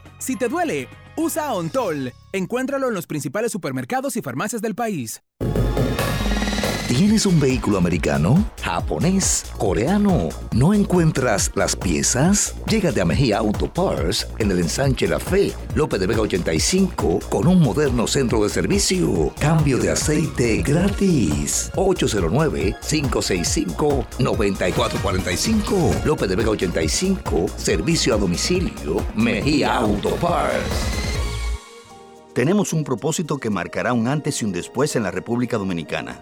Si te duele, usa Ontol. Encuéntralo en los principales supermercados y farmacias del país. ¿Tienes un vehículo americano, japonés, coreano? ¿No encuentras las piezas? Llégate a Mejía Auto Parts en el ensanche La Fe, López de Vega 85, con un moderno centro de servicio. Cambio de aceite gratis. 809-565-9445. López de Vega 85, servicio a domicilio. Mejía Auto Parts. Tenemos un propósito que marcará un antes y un después en la República Dominicana.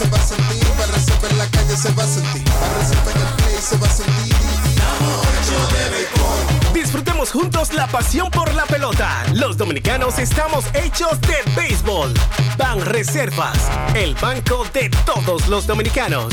Se va a sentir, para resolver la calle se va a sentir, para resolver el play se va a sentir. Disfrutemos juntos la pasión por la pelota. Los dominicanos estamos hechos de béisbol. Ban Reservas, el banco de todos los dominicanos.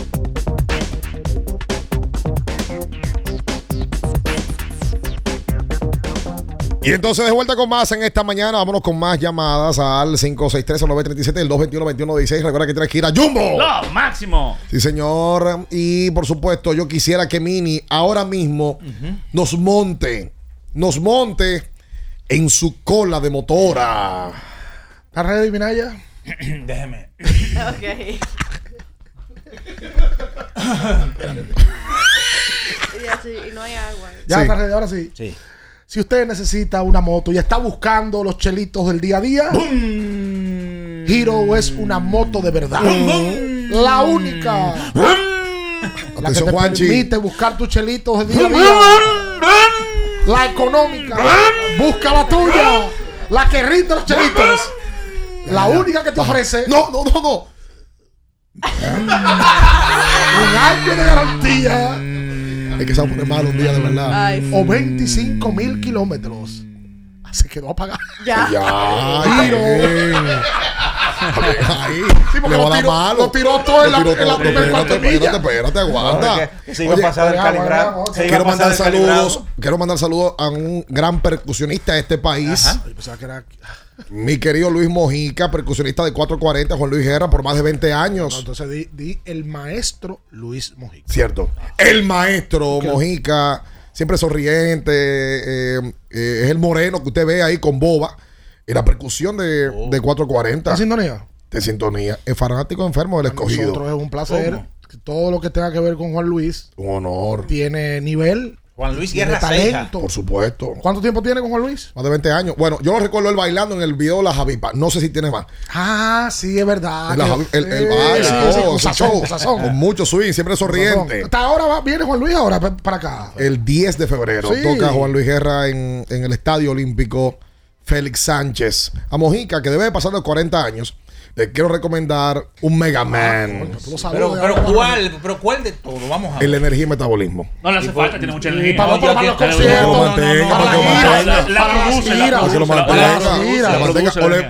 Y entonces de vuelta con más en esta mañana. Vámonos con más llamadas al 563-937, el 221-2116. Recuerda que tienes que ir a Jumbo. ¡Lo máximo! Sí, señor. Y por supuesto, yo quisiera que Mini ahora mismo nos monte, nos monte en su cola de motora. ¿Estás ready, Minaya? Déjeme. Ok. y así, y no hay agua. Ya Sí. está ready, ahora sí. Sí. Si usted necesita una moto y está buscando los chelitos del día a día, Hero es una moto de verdad. La única. La que te Juanchi. permite buscar tus chelitos del día a día. La económica. Busca la tuya. La que rinde los chelitos. La única que te ofrece. No, no, no, no. Un año de garantía. Es que se va a poner malo un día de verdad. Ay, sí. O 25 mil kilómetros. Se quedó apagado. Ya. Ya, Tiro. Ahí. Sí, porque lo tiró- malo. lo tiró todo en la- Lo en la todo. Espérate, espérate, espérate, aguanta. Se iba a pasar vamos, calibrado. Quiero mandar saludos, quiero mandar saludos a un gran percusionista de este país. Yo pensaba que era- Mi querido Luis Mojica, percusionista de 440, Juan Luis Guerra, por más de 20 No, años. entonces di, di el maestro Luis Mojica. Cierto. El maestro Mojica, siempre sonriente, eh, eh, es el moreno que usted ve ahí con boba. Y la percusión de, de 440. ¿Está en sintonía? De sintonía. Es fanático enfermo del escogido. Nosotros es un placer. Todo lo que tenga que ver con Juan Luis Un honor. tiene nivel. Juan Luis Guerra Ceja. talento. Por supuesto. ¿Cuánto tiempo tiene con Juan Luis? Más de 20 años. Bueno, yo lo recuerdo él bailando en el video de la Javipa. No sé si tiene más. Ah, sí, es verdad. La el, el sí, baile, sí, todo, sí, con sazón, sazón. Con mucho swing, siempre sonriente. Hasta ahora va- viene Juan Luis ahora pa- para acá. El 10 de febrero Sí. toca Juan Luis Guerra en, en el Estadio Olímpico Félix Sánchez. A Mojica, que debe de pasar los 40 años, le quiero recomendar un Mega Man. Pero, de pero. ¿cuál? Pero ¿cuál de todo? Vamos a ver. El energía y metabolismo. No le hace falta, tiene mucha energía. para- No, para los conciertos, Para que lo mantenga, para que lo mantenga.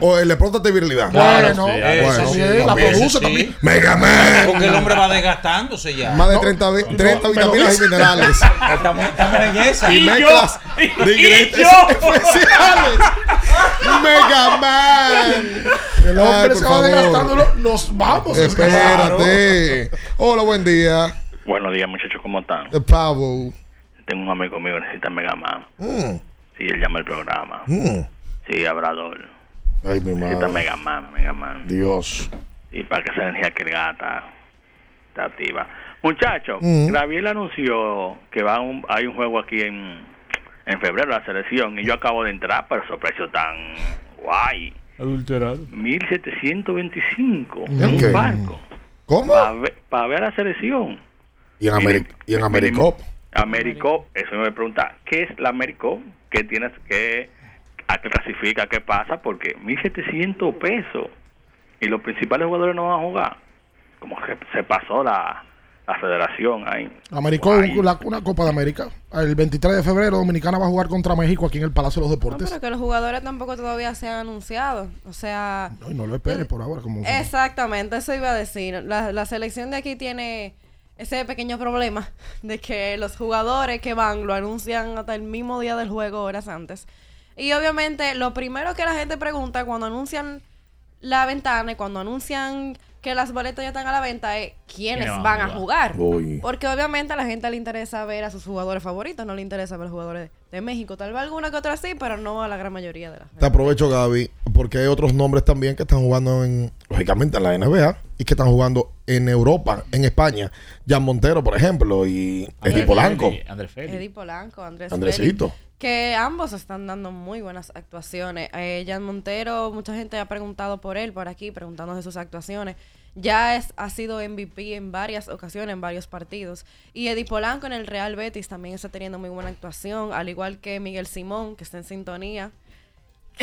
o, le, le pronta virilidad. Bueno, eso bueno, sí, la produce Sí. también. Mega Man. Porque el hombre va desgastándose ya. Más de 30, vi- 30 pero vitaminas y minerales. Estamos, en esa. Y mezclas de ingredientes especiales. Mega Man. El hombre favor. Nos vamos. Espérate. Hola, buen día. Buenos días, muchachos, ¿cómo están? Pavo. Tengo un amigo mío que necesita Mega Man. Mm, Sí, él llama el programa. mm. Sí, Abrador. Ay, mi Necesita madre. Mega Man, Mega Man. Dios. Y para que esa energía que él gasta está activa. Muchachos, Mm. Gabriel anunció que va a un- hay un juego aquí en, en febrero, la selección, y yo acabo de entrar, pero esos precios tan guay. Adulterado. 1725 en ¿En un barco. ¿Cómo? Para ver, pa' ver la selección. Y en, Ameri- y en Americop. Américo, eso me pregunta, ¿qué es la Américo? ¿Qué tienes que, a qué clasifica, qué pasa? Porque 1.700 pesos y los principales jugadores no van a jugar. Como que se pasó la, la federación ahí. Americó un- la- una Copa de América. El 23 de febrero, Dominicana va a jugar contra México aquí en el Palacio de los No, Deportes. pero que los jugadores tampoco todavía se han anunciado. O sea, No, y no lo esperes por ahora. Como exactamente, eso iba a decir. La, la selección de aquí tiene ese pequeño problema de que los jugadores que van lo anuncian hasta el mismo día del juego, horas antes. Y obviamente, lo primero que la gente pregunta cuando anuncian la ventana y cuando anuncian que las boletas ya están a la venta es quiénes ¿Quiénes van a jugar. Uy. Porque obviamente a la gente le interesa ver a sus jugadores favoritos, no le interesa ver a los jugadores de México. Tal vez alguna que otra sí, pero no a la gran mayoría de las. Te aprovecho, Gaby, porque hay otros nombres también que están jugando en, lógicamente, en la NBA y que están jugando en Europa, en España. Jan Montero, por ejemplo, y Eddie Polanco. Andrés Polanco, Andrés Andresito. Que ambos están dando muy buenas actuaciones. Eh, Jan Montero, mucha gente ha preguntado por él por aquí, preguntando de sus actuaciones. Ya es, ha sido MVP en varias ocasiones, en varios partidos. Y Eddie Polanco en el Real Betis también está teniendo muy buena actuación, al igual que Miguel Simón, que está en sintonía.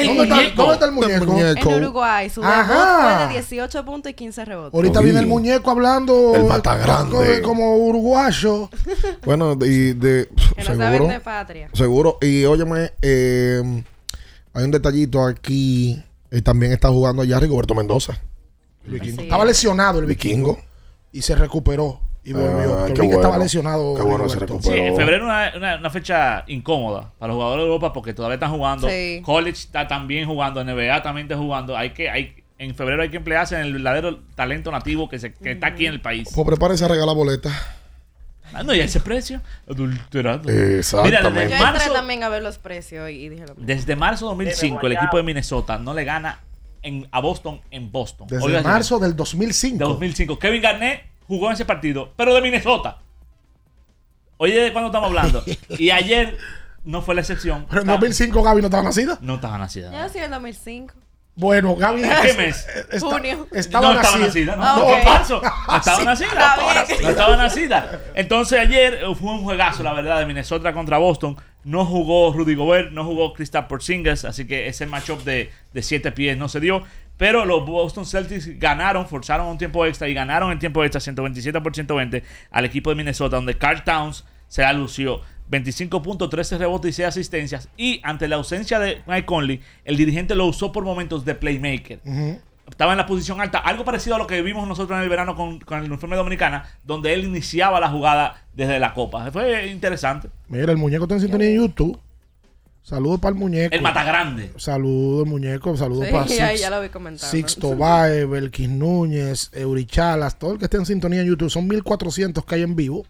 ¿Dónde está, ¿Dónde está el muñeco? En Uruguay, su Ajá. debut fue de 18 puntos y 15 rebotes. Ahorita viene el muñeco hablando El matagrande. como, como uruguayo. Bueno, y de, Que no seguro. de patria. Seguro. Y óyeme, eh, hay un detallito aquí. eh, también está jugando ya Rigoberto Mendoza. El vikingo. Sí. Estaba lesionado el. Vikingo. Y se recuperó. Y volvió. Ah, Pero qué vi que estaba lesionado. Qué bueno que se Rigoberto. Sí, recuperó. en febrero una, una, una fecha incómoda para los jugadores de Europa porque todavía están jugando. Sí. College está también jugando, NBA también está jugando. Hay que, hay, en febrero hay que emplearse en el verdadero talento nativo que, se, que está aquí en el país. Pues prepárense a regalar boletas. Ah, no, y ese precio, adulterado. Exactamente. Mira, Yo desde entré marzo, también a ver los precios y, dije lo desde marzo 2005 el equipo de Minnesota no le gana en, a Boston en Boston. Desde Oiga, marzo del 2005. de 2005. Kevin Garnett jugó en ese partido, pero de Minnesota. Oye, ¿de cuándo estamos hablando? Y ayer no fue la excepción. Pero en 2005 Gaby no estaba nacida. No estaba nacida. Yo nací en el 2005. Bueno, Gaby. ¿En qué mes? está- Junio. Estaba no estaba nacida. nacida, no, Ah, no, ok. marzo. No estaba Sí, nacida. está bien. No estaba nacida. Entonces ayer eh, fue un juegazo, la verdad, de Minnesota contra Boston. No jugó Rudy Gobert, no jugó Kristaps Porzingis, así que ese matchup de, de siete pies no se dio. Pero los Boston Celtics ganaron, forzaron un tiempo extra y ganaron en tiempo extra 127 por 120 al equipo de Minnesota, donde Carl Towns se la lució. 25 puntos, 13 rebotes y 6 asistencias. Y ante la ausencia de Mike Conley, el dirigente lo usó por momentos de playmaker. Estaba en la posición alta, algo parecido a lo que vimos nosotros en el verano con, con el uniforme dominicana, donde él iniciaba la jugada desde la copa. Fue interesante. Mira, el muñeco está en sintonía en YouTube. Saludos para el muñeco. El Matagrande. Saludos, muñeco. Saludos Sí, para ahí Six, ya lo vi comentando. Sixto Bae, Belkis Núñez, Eurichalas, todo el que esté en sintonía en YouTube. Son 1400 que hay en vivo.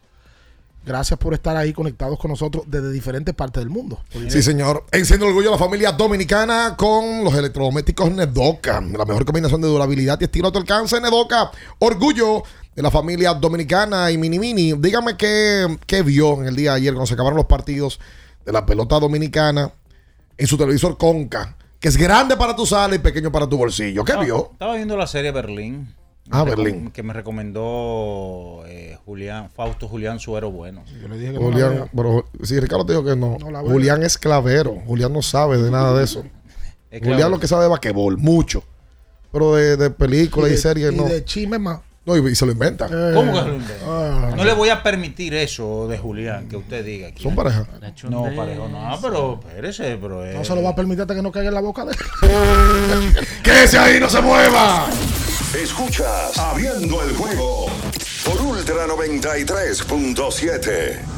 Gracias por estar ahí conectados con nosotros desde diferentes partes del mundo. Sí, señor. Enciende el orgullo de la familia dominicana con los electrodomésticos Nedoca. La mejor combinación de durabilidad y estilo a tu alcance, Nedoca. Orgullo de la familia dominicana y Mini Mini. Dígame qué, qué vio en el día de ayer cuando se acabaron los partidos de la pelota dominicana en su televisor Conca, que es grande para tu sala y pequeño para tu bolsillo. ¿Qué Estaba- vio? Estaba viendo la serie Berlín. Ah, Berlín. Que me recomendó eh, Julián, Fausto Julián Suero Bueno. Yo le dije Julián, pero si Ricardo te dijo que no. Julián es clavero. Julián no sabe de nada de eso. Es Julián lo que sabe de basquetbol, mucho. Pero de, de películas y, de- series y no. de chisme más. No, y, y se lo inventa. ¿Cómo que se lo inventa? Ah. no le voy a permitir eso de Julián, que usted diga. ¿Son pareja? No, pareja no, pero espérese, pero No se lo va a permitir hasta que no caiga en la boca de él. ¡Quédese ahí, no se mueva! Escuchas Abriendo el juego por Ultra 93.7.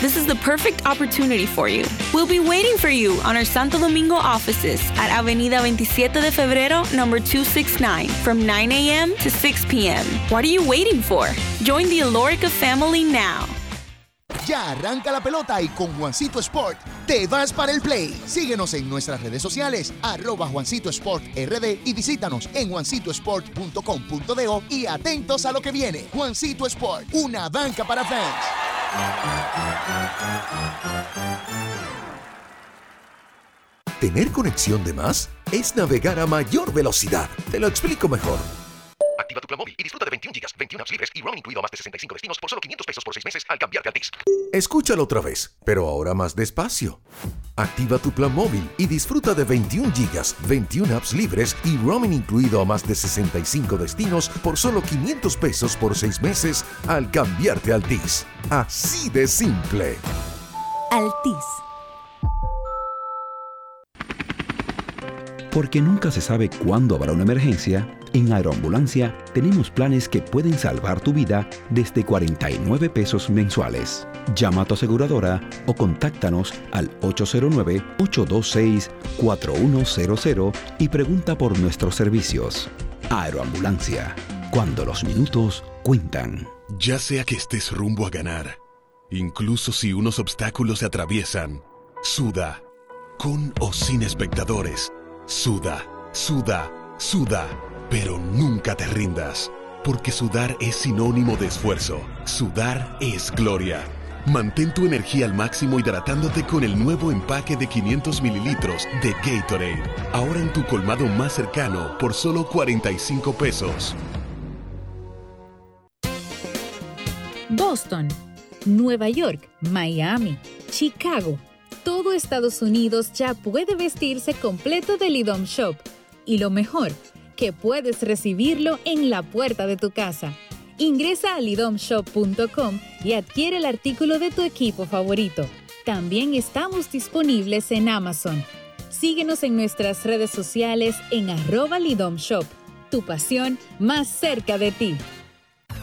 This is the perfect opportunity for you. We'll be waiting for you on our Santo Domingo offices at Avenida 27 de Febrero, number 269, from 9 a.m. to 6 p.m. What are you waiting for? Join the Alorica family now. Ya arranca la pelota y con Juancito Sport te vas para el play. Síguenos en nuestras redes sociales, arroba Juancito Sport RD y visítanos en juancitosport.com.do y atentos a lo que viene. Juancito Sport, una banca para fans. Tener conexión de más es navegar a mayor velocidad. Te lo explico mejor. Activa tu plan móvil y disfruta de 21 gigas, 21 apps libres y roaming incluido a más de 65 destinos por solo 500 pesos por 6 meses al cambiarte a Altis. Escúchalo otra vez, pero ahora más despacio. Activa tu plan móvil y disfruta de 21 gigas, 21 apps libres y roaming incluido a más de 65 destinos por solo 500 pesos por 6 meses al cambiarte a Altis. Así de simple. Altis. Porque nunca se sabe cuándo habrá una emergencia, en Aeroambulancia tenemos planes que pueden salvar tu vida desde 49 pesos mensuales. Llama a tu aseguradora o contáctanos al 809-826-4100 y pregunta por nuestros servicios. Aeroambulancia, cuando los minutos cuentan. Ya sea que estés rumbo a ganar, incluso si unos obstáculos se atraviesan, suda, con o sin espectadores, suda, suda, suda, pero nunca te rindas, porque sudar es sinónimo de esfuerzo, sudar es gloria. Mantén tu energía al máximo hidratándote con el nuevo empaque de 500 mililitros de Gatorade, ahora en tu colmado más cercano por solo 45 pesos. Boston, Nueva York, Miami, Chicago. Todo Estados Unidos ya puede vestirse completo del IDOM Shop. Y lo mejor, que puedes recibirlo en la puerta de tu casa. Ingresa a lidomshop.com y adquiere el artículo de tu equipo favorito. También estamos disponibles en Amazon. Síguenos en nuestras redes sociales en arroba lidomshop. Tu pasión más cerca de ti.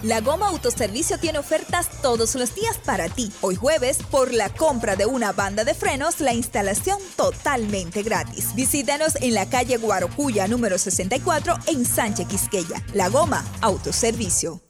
La Goma Autoservicio tiene ofertas todos los días para ti. Hoy jueves, por la compra de una banda de frenos, la instalación totalmente gratis. Visítanos en la calle Guarocuya número 64 en Sánchez Quisqueya. La Goma Autoservicio.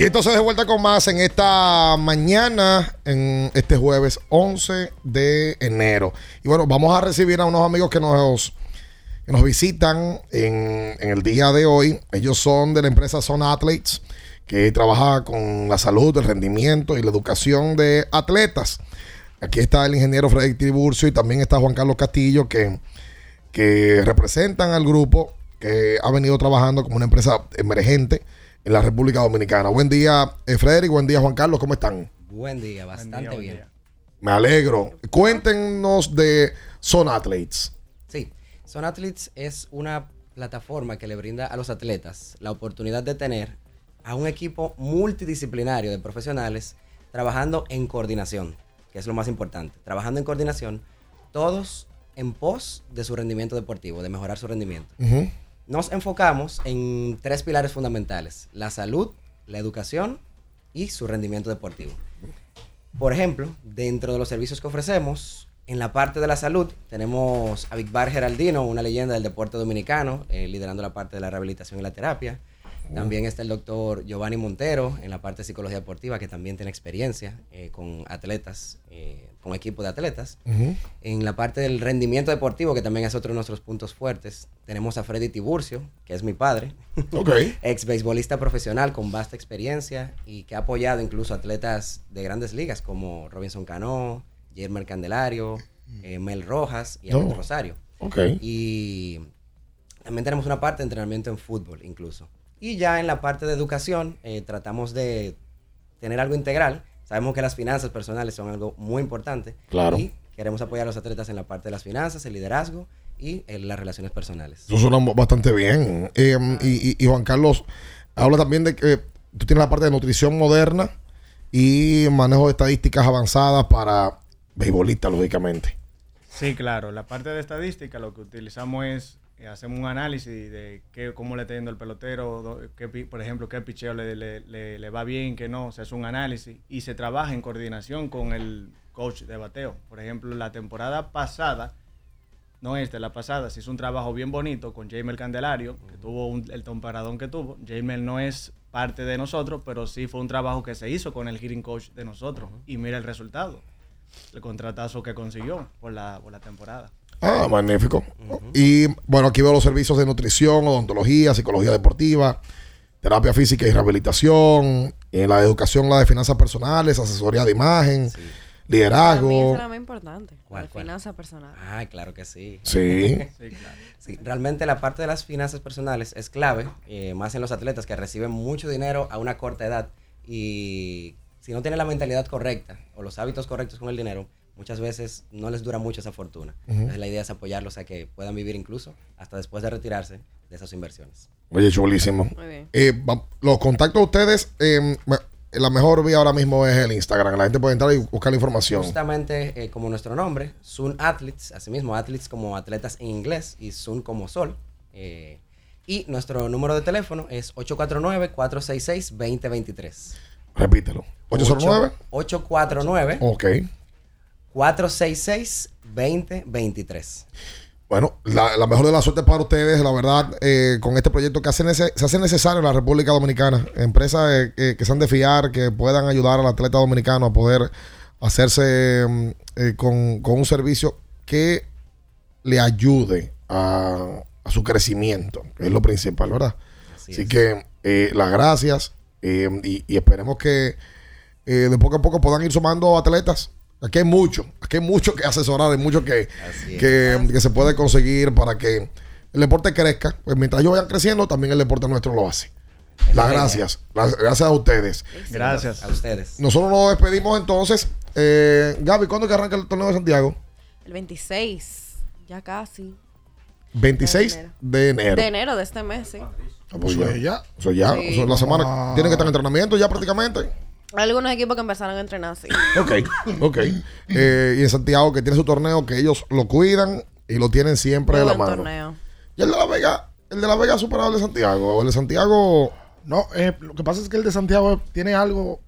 Y entonces de vuelta con más en esta mañana, en este jueves 11 de enero. Y bueno, vamos a recibir a unos amigos que nos, que nos visitan en, en el día de hoy. Ellos son de la empresa Son Athletes, que trabaja con la salud, el rendimiento y la educación de atletas. Aquí está el ingeniero Freddy Tiburcio y también está Juan Carlos Castillo, que, que representan al grupo que ha venido trabajando como una empresa emergente en la República Dominicana. Buen día, eh, Frederick. Buen día, Juan Carlos. ¿Cómo están? Buen día, bastante bien. Me alegro. Cuéntenos de Son Athletes. Sí, Son Athletes es una plataforma que le brinda a los atletas la oportunidad de tener a un equipo multidisciplinario de profesionales trabajando en coordinación, que es lo más importante. Trabajando en coordinación, todos en pos de su rendimiento deportivo, de mejorar su rendimiento. Nos enfocamos en tres pilares fundamentales, la salud, la educación y su rendimiento deportivo. Por ejemplo, dentro de los servicios que ofrecemos, en la parte de la salud tenemos a Vicbar Geraldino, una leyenda del deporte dominicano, eh, liderando la parte de la rehabilitación y la terapia. También está el doctor Giovanni Montero en la parte de psicología deportiva, que también tiene experiencia eh, con atletas, eh, con equipo de atletas. En la parte del rendimiento deportivo, que también es otro de nuestros puntos fuertes, tenemos a Freddy Tiburcio, que es mi padre, ex beisbolista profesional con vasta experiencia y que ha apoyado incluso atletas de grandes ligas como Robinson Cano, Jermer Candelario, eh, Mel Rojas y Alberto. Rosario. Ok. Y también tenemos una parte de entrenamiento en fútbol incluso. Y ya en la parte de educación eh, tratamos de tener algo integral. Sabemos que las finanzas personales son algo muy importante. Claro. Y queremos apoyar a los atletas en la parte de las finanzas, el liderazgo y en las relaciones personales. Eso suena bastante bien. Eh, y, y- y Juan Carlos, habla también de que tú tienes la parte de nutrición moderna y manejo de estadísticas avanzadas para beisbolistas, lógicamente. Sí, claro. La parte de estadística lo que utilizamos es, eh, hacemos un análisis de qué, cómo le está yendo el pelotero, qué por ejemplo, qué picheo le, le- le- le va bien, qué no. Se hace un análisis y se trabaja en coordinación con el coach de bateo. Por ejemplo, la temporada pasada, no esta, la pasada, se hizo un trabajo bien bonito con Jamer Candelario, que tuvo un- el tomparadón que tuvo. Jamer no es parte de nosotros, pero sí fue un trabajo que se hizo con el hitting coach de nosotros. Y mira el resultado, el contratazo que consiguió por la, por la temporada. Ah, magnífico. Y bueno, aquí veo los servicios de nutrición, odontología, psicología deportiva, terapia física y rehabilitación, en la educación, la de finanzas personales, asesoría de imagen, liderazgo. esa es la más importante. ¿Cuál, la cuál? finanza personal. Ah, claro que sí. Sí. Sí, realmente la parte de las finanzas personales es clave, eh, más en los atletas que reciben mucho dinero a una corta edad y si no tienen la mentalidad correcta o los hábitos correctos con el dinero, muchas veces no les dura mucho esa fortuna. Entonces la idea es apoyarlos a que puedan vivir incluso hasta después de retirarse de esas inversiones. Oye, chulísimo. Muy bien. Eh, los contactos de ustedes, eh, me- la mejor vía ahora mismo es el Instagram. La gente puede entrar y buscar la información. Justamente eh, como nuestro nombre, Sun Athletes, asimismo Athletes como atletas en inglés y Sun como sol. eh, y nuestro número de teléfono es 849-466-2023. Repítelo. 809. 849 Ok. 466-2023. Bueno, la, la mejor de la suerte para ustedes, la verdad, eh, con este proyecto que hace nece- se hace necesario en la República Dominicana. Empresas eh, que, que sean de fiar, que puedan ayudar al atleta dominicano a poder hacerse mm, eh, con, con un servicio que le ayude a, a su crecimiento, que es lo principal, ¿verdad? Así, es. que eh, las gracias y, y esperemos que de poco a poco puedan ir sumando atletas. Aquí hay mucho, aquí hay mucho que asesorar, hay mucho que, que, que se puede conseguir para que el deporte crezca. Pues mientras ellos vayan creciendo, también el deporte nuestro lo hace. Las gracias, las gracias a ustedes. Gracias. A ustedes. Nosotros nos despedimos entonces. Eh, Gaby, ¿cuándo que arranca el torneo de Santiago? El 26, ya casi. 26 de enero. De enero de este mes, sí. Ah, pues ya. ya. Eso ya. Sí. Eso es la semana. Ah. Tienen que estar en entrenamiento ya prácticamente. Hay algunos equipos que empezaron a entrenar así. Ok, ok. Eh, y en Santiago que tiene su torneo que ellos lo cuidan y lo tienen siempre de Muy la buen mano. torneo. Y el de la Vega, el de la Vega ha superado el de Santiago. O el de Santiago. No, eh, lo que pasa es que el de Santiago tiene algo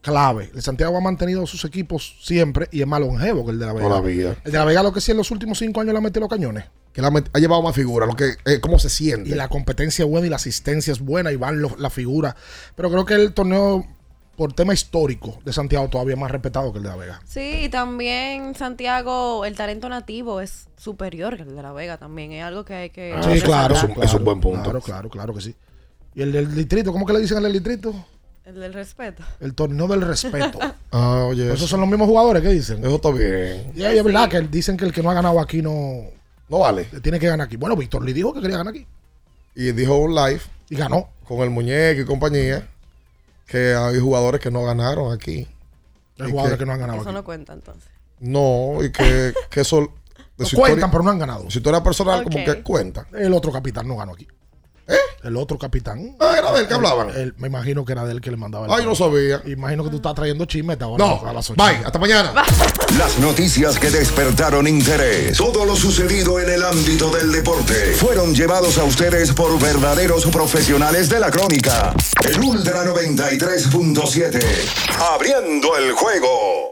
clave. El de Santiago ha mantenido sus equipos siempre y es más longevo que el de la Vega. Toda la vida. El de la Vega lo que sí en los últimos cinco años le ha metido los cañones. Que la ha llevado más figuras, lo que, eh, cómo se siente. Y la competencia es buena y la asistencia es buena y van los- la figura. Pero creo que el torneo, por tema histórico, de Santiago todavía es más respetado que el de la Vega. Sí, y también Santiago, el talento nativo es superior que el de La Vega también. Es algo que hay que. sí, claro, es un- claro, es un buen punto. Claro, claro, claro que sí. Y el del distrito, ¿cómo que le dicen al del distrito? El del respeto. El torneo del respeto. Ah, oye. Esos son los mismos jugadores que dicen. Eso está bien. Y es verdad que dicen que el que no ha ganado aquí no, No vale. tiene que ganar aquí. Bueno, Víctor Lee dijo que quería ganar aquí. Y dijo un live. Y ganó. Con el muñeco y compañía. Que hay jugadores que no ganaron aquí. Hay jugadores que- que no han ganado Eso aquí. no cuenta entonces. No, y que, que eso. de No su cuentan, historia- pero no han ganado. Su historia personal, como que cuenta. El otro capitán no ganó aquí. ¿Eh? El otro capitán. Ah, era del que hablaban. Él- me imagino que era del que le mandaba el Ay, no sabía. Imagino que tú estás trayendo chismeta ahora No, a las ocho. bye, hasta mañana. Las noticias que despertaron interés, todo lo sucedido en el ámbito del deporte, fueron llevados a ustedes por verdaderos profesionales de la crónica. El Ultra 93.7, abriendo el juego.